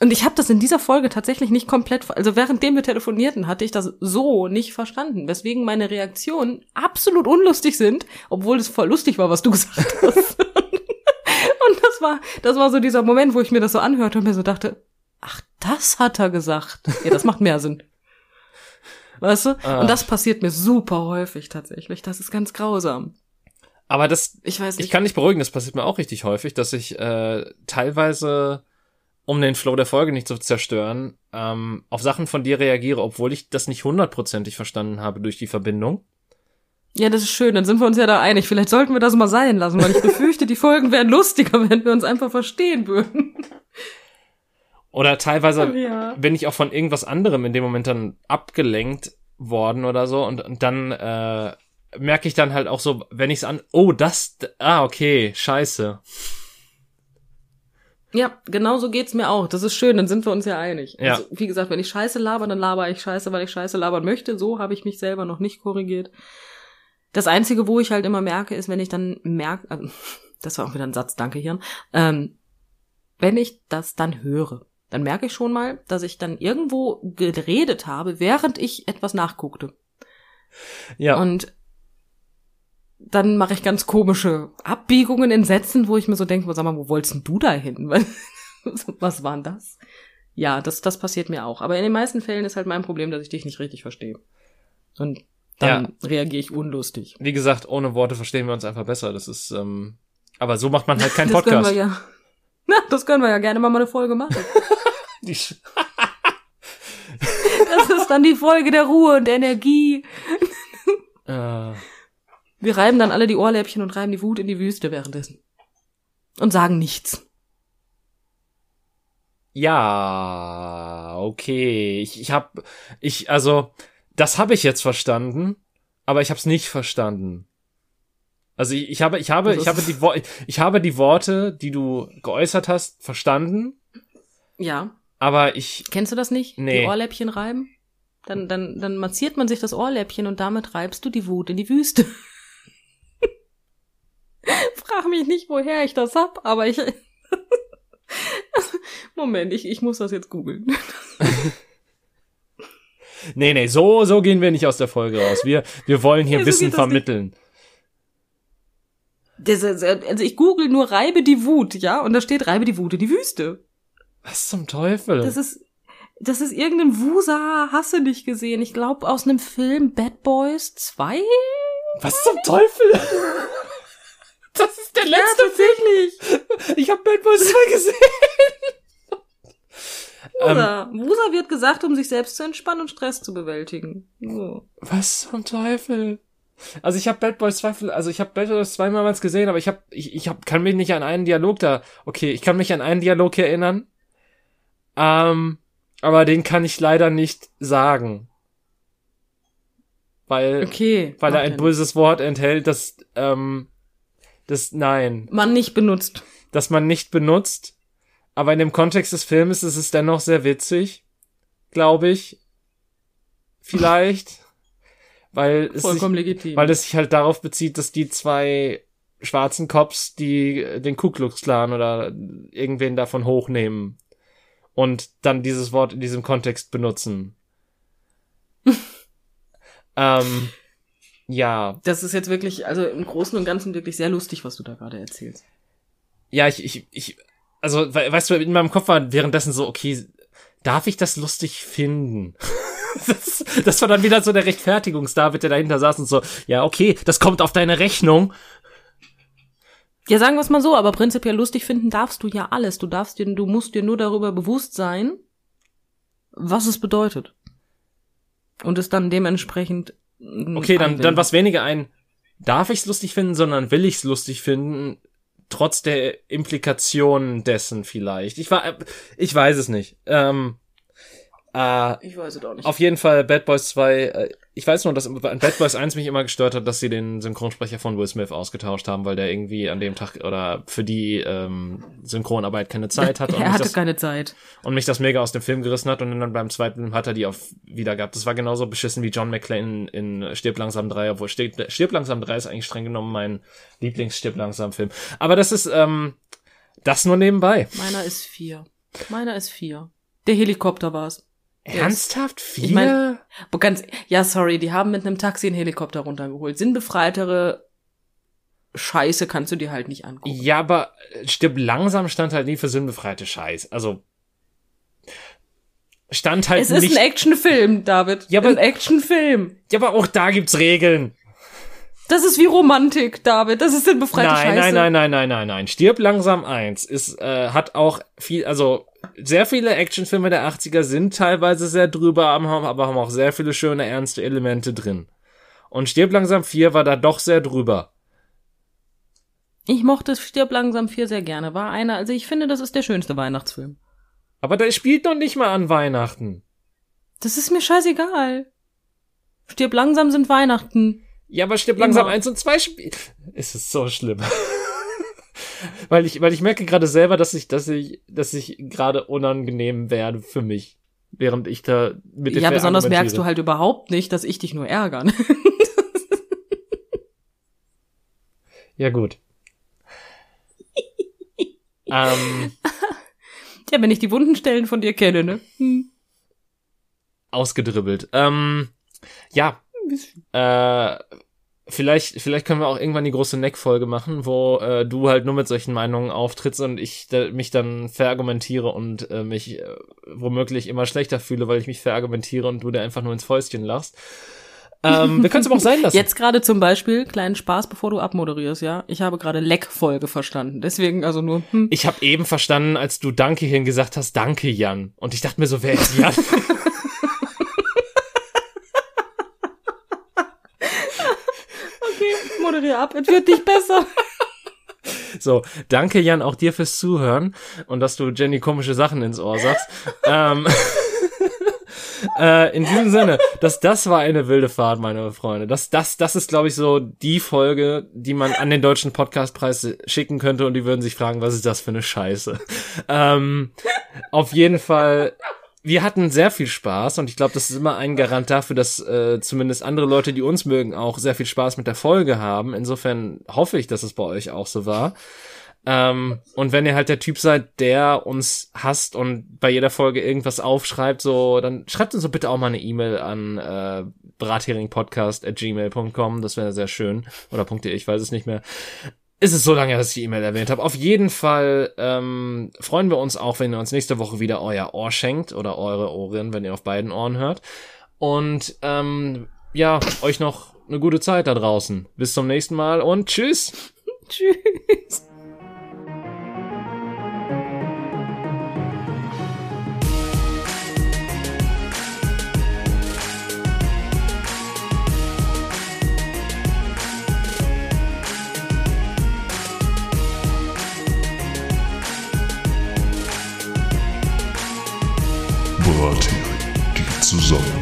und ich habe das in dieser Folge tatsächlich nicht komplett, also währenddem wir telefonierten, hatte ich das so nicht verstanden, weswegen meine Reaktionen absolut unlustig sind, obwohl es voll lustig war, was du <laughs> gesagt hast. und das war, das war so dieser Moment, wo ich mir das so anhörte und mir so dachte, ach, das hat er gesagt. Ja, das macht mehr Sinn. Weißt du? Ah. Und das passiert mir super häufig tatsächlich. Das ist ganz grausam. Aber das, ich weiß nicht. Ich kann nicht beruhigen, das passiert mir auch richtig häufig, dass ich äh, teilweise, um den Flow der Folge nicht zu zerstören, ähm, auf Sachen von dir reagiere, obwohl ich das nicht hundertprozentig verstanden habe durch die Verbindung. Ja, das ist schön, dann sind wir uns ja da einig. Vielleicht sollten wir das mal sein lassen, weil ich <laughs> befürchte, die Folgen wären lustiger, wenn wir uns einfach verstehen würden. Oder teilweise ja. bin ich auch von irgendwas anderem in dem Moment dann abgelenkt worden oder so und, und dann äh, merke ich dann halt auch so, wenn ich es an, oh, das, ah, okay, scheiße. Ja, genau so geht's mir auch. Das ist schön, dann sind wir uns ja einig. Ja. Also, wie gesagt, wenn ich Scheiße laber, dann laber ich Scheiße, weil ich Scheiße labern möchte. So habe ich mich selber noch nicht korrigiert. Das Einzige, wo ich halt immer merke, ist, wenn ich dann merke, also, <laughs> das war auch wieder ein Satz, danke Hirn, ähm, wenn ich das dann höre, dann merke ich schon mal, dass ich dann irgendwo geredet habe, während ich etwas nachguckte. Ja. Und dann mache ich ganz komische Abbiegungen in Sätzen, wo ich mir so denke, sag mal, wo wolltest du da hin? <laughs> Was war denn das? Ja, das, das passiert mir auch. Aber in den meisten Fällen ist halt mein Problem, dass ich dich nicht richtig verstehe. Und dann ja. reagiere ich unlustig. Wie gesagt, ohne Worte verstehen wir uns einfach besser. Das ist, ähm, aber so macht man halt keinen Podcast. <laughs> das Können wir ja. Na, das können wir ja gerne mal eine Folge machen. <laughs> das ist dann die Folge der Ruhe und der Energie. äh. Wir reiben dann alle die Ohrläppchen und reiben die Wut in die Wüste währenddessen. Und sagen nichts. Ja, okay. Ich, ich hab, ich, also, das habe ich jetzt verstanden, aber ich habe es nicht verstanden. Also ich, ich habe, ich habe, ich habe die, Wo ich habe die Worte, die du geäußert hast, verstanden. Ja. Aber ich. Kennst du das nicht? Nee. Die Ohrläppchen reiben? Dann, dann, dann massiert man sich das Ohrläppchen und damit reibst du die Wut in die Wüste. Frag mich nicht, woher ich das hab, aber ich. <laughs> Moment, ich, ich muss das jetzt googeln. <laughs> nee, nee, so, so gehen wir nicht aus der Folge raus. Wir, wir wollen hier ja, so Wissen vermitteln. Das, also ich google nur Reibe die Wut, ja, und da steht Reibe die Wut in die Wüste. Was zum Teufel? Das ist, das ist irgendein Wusa, hast du nicht gesehen? Ich glaube aus einem Film Bad Boys 2? Was zum Teufel? <laughs> Ist der letzte ja, Film. Ich habe Bad Boys 2 gesehen. Wusa. Ähm, Wusa wird gesagt, um sich selbst zu entspannen und Stress zu bewältigen. So. Was zum Teufel? Also ich habe Bad Boys 2, also ich habe Bad Boys 2 mehrmals gesehen, aber ich habe ich, ich hab, kann mich nicht an einen Dialog da. Okay, ich kann mich an einen Dialog erinnern. Ähm, aber den kann ich leider nicht sagen. Weil, okay, weil er ein böses Wort enthält, das, ähm, das, nein. Man nicht benutzt. Das man nicht benutzt. Aber in dem Kontext des Filmes ist es dennoch sehr witzig. Glaube ich. Vielleicht. <laughs> weil es Vollkommen sich, legitim. Weil es sich halt darauf bezieht, dass die zwei schwarzen Cops, die den Ku Klux Klan oder irgendwen davon hochnehmen und dann dieses Wort in diesem Kontext benutzen. <laughs> ähm, ja. Das ist jetzt wirklich, also im Großen und Ganzen wirklich sehr lustig, was du da gerade erzählst. Ja, ich, ich, ich, also, weißt du, in meinem Kopf war währenddessen so, okay, darf ich das lustig finden? <laughs> das, das war dann wieder so der Rechtfertigungsdavid, der dahinter saß und so, ja, okay, das kommt auf deine Rechnung. Ja, sagen wir es mal so, aber prinzipiell lustig finden darfst du ja alles. Du darfst dir, du musst dir nur darüber bewusst sein, was es bedeutet. Und es dann dementsprechend. Okay, dann, dann was weniger ein, darf ich's lustig finden, sondern will ich's lustig finden, trotz der Implikation dessen vielleicht. Ich war, ich weiß es nicht. Ähm, äh, ich weiß es auch nicht. Auf jeden Fall Bad Boys 2, äh, ich weiß nur, dass an Bad Boys 1 mich immer gestört hat, dass sie den Synchronsprecher von Will Smith ausgetauscht haben, weil der irgendwie an dem Tag oder für die ähm, Synchronarbeit keine Zeit hat. <laughs> er hatte das, keine Zeit. Und mich das mega aus dem Film gerissen hat und dann beim zweiten hat er die auf wieder gehabt. Das war genauso beschissen wie John McClane in Stirb langsam 3, obwohl Stirb, Stirb langsam 3 ist eigentlich streng genommen mein Lieblings-Stirb langsam Film. Aber das ist, ähm, das nur nebenbei. Meiner ist vier. Meiner ist vier. Der Helikopter war's. Ernsthaft? Vier? Ich mein, ganz, ja, sorry, die haben mit einem Taxi einen Helikopter runtergeholt. Sinnbefreitere Scheiße kannst du dir halt nicht angucken. Ja, aber stirb langsam stand halt nie für sinnbefreite Scheiß. Also stand halt es nicht. Es ist ein Actionfilm, David. Ja, aber ein Actionfilm. Ja, aber auch da gibt's Regeln. Das ist wie Romantik, David. Das ist sinnbefreite nein, Scheiße. Nein, nein, nein, nein, nein, nein. Stirb langsam eins ist äh, hat auch viel, also sehr viele Actionfilme der 80er sind teilweise sehr drüber, aber haben auch sehr viele schöne, ernste Elemente drin. Und Stirb langsam 4 war da doch sehr drüber. Ich mochte Stirb langsam 4 sehr gerne. War einer, also ich finde, das ist der schönste Weihnachtsfilm. Aber der spielt noch nicht mal an Weihnachten. Das ist mir scheißegal. Stirb langsam sind Weihnachten. Ja, aber Stirb langsam 1 und 2 spielt. Es ist so schlimm <laughs> <laughs> weil ich, weil ich merke gerade selber, dass ich, dass ich, dass ich gerade unangenehm werde für mich, während ich da mit Ja, besonders merkst du halt überhaupt nicht, dass ich dich nur ärgere. <laughs> ja, gut. ähm, ja, wenn ich die wunden Stellen von dir kenne, ne? Hm. Ausgedribbelt. Ähm, ja. Äh, Vielleicht, vielleicht können wir auch irgendwann die große Neck-Folge machen, wo äh, du halt nur mit solchen Meinungen auftrittst und ich da, mich dann verargumentiere und äh, mich äh, womöglich immer schlechter fühle, weil ich mich verargumentiere und du dir einfach nur ins Fäustchen lachst. Ähm, wir können es aber auch sein lassen. Jetzt gerade zum Beispiel, kleinen Spaß, bevor du abmoderierst, ja. Ich habe gerade Leck-Folge verstanden. Deswegen also nur. Hm. Ich habe eben verstanden, als du Danke hin gesagt hast, Danke Jan. Und ich dachte mir so, wer ist Jan? <laughs> moderier ab, es wird nicht besser. <laughs> So, danke Jan auch dir fürs Zuhören und dass du Jenny komische Sachen ins Ohr sagst. ähm, <laughs> äh, in diesem Sinne, das, das war eine wilde Fahrt, meine Freunde. Das, das, das ist, glaube ich, so die Folge, die man an den deutschen Podcastpreis schicken könnte und die würden sich fragen, was ist das für eine Scheiße? Ähm, auf jeden Fall wir hatten sehr viel Spaß und ich glaube, das ist immer ein Garant dafür, dass äh, zumindest andere Leute, die uns mögen, auch sehr viel Spaß mit der Folge haben. Insofern hoffe ich, dass es bei euch auch so war. Ähm, und wenn ihr halt der Typ seid, der uns hasst und bei jeder Folge irgendwas aufschreibt, so, dann schreibt uns so bitte auch mal eine E-Mail an äh, bratheringpodcast.gmail.com, das wäre sehr schön. Oder .de, ich weiß es nicht mehr. Ist es so lange, dass ich die E-Mail erwähnt habe. Auf jeden Fall ähm, freuen wir uns auch, wenn ihr uns nächste Woche wieder euer Ohr schenkt oder eure Ohren, wenn ihr auf beiden Ohren hört. Und ähm, ja, euch noch eine gute Zeit da draußen. Bis zum nächsten Mal und tschüss. <laughs> tschüss. Suzano.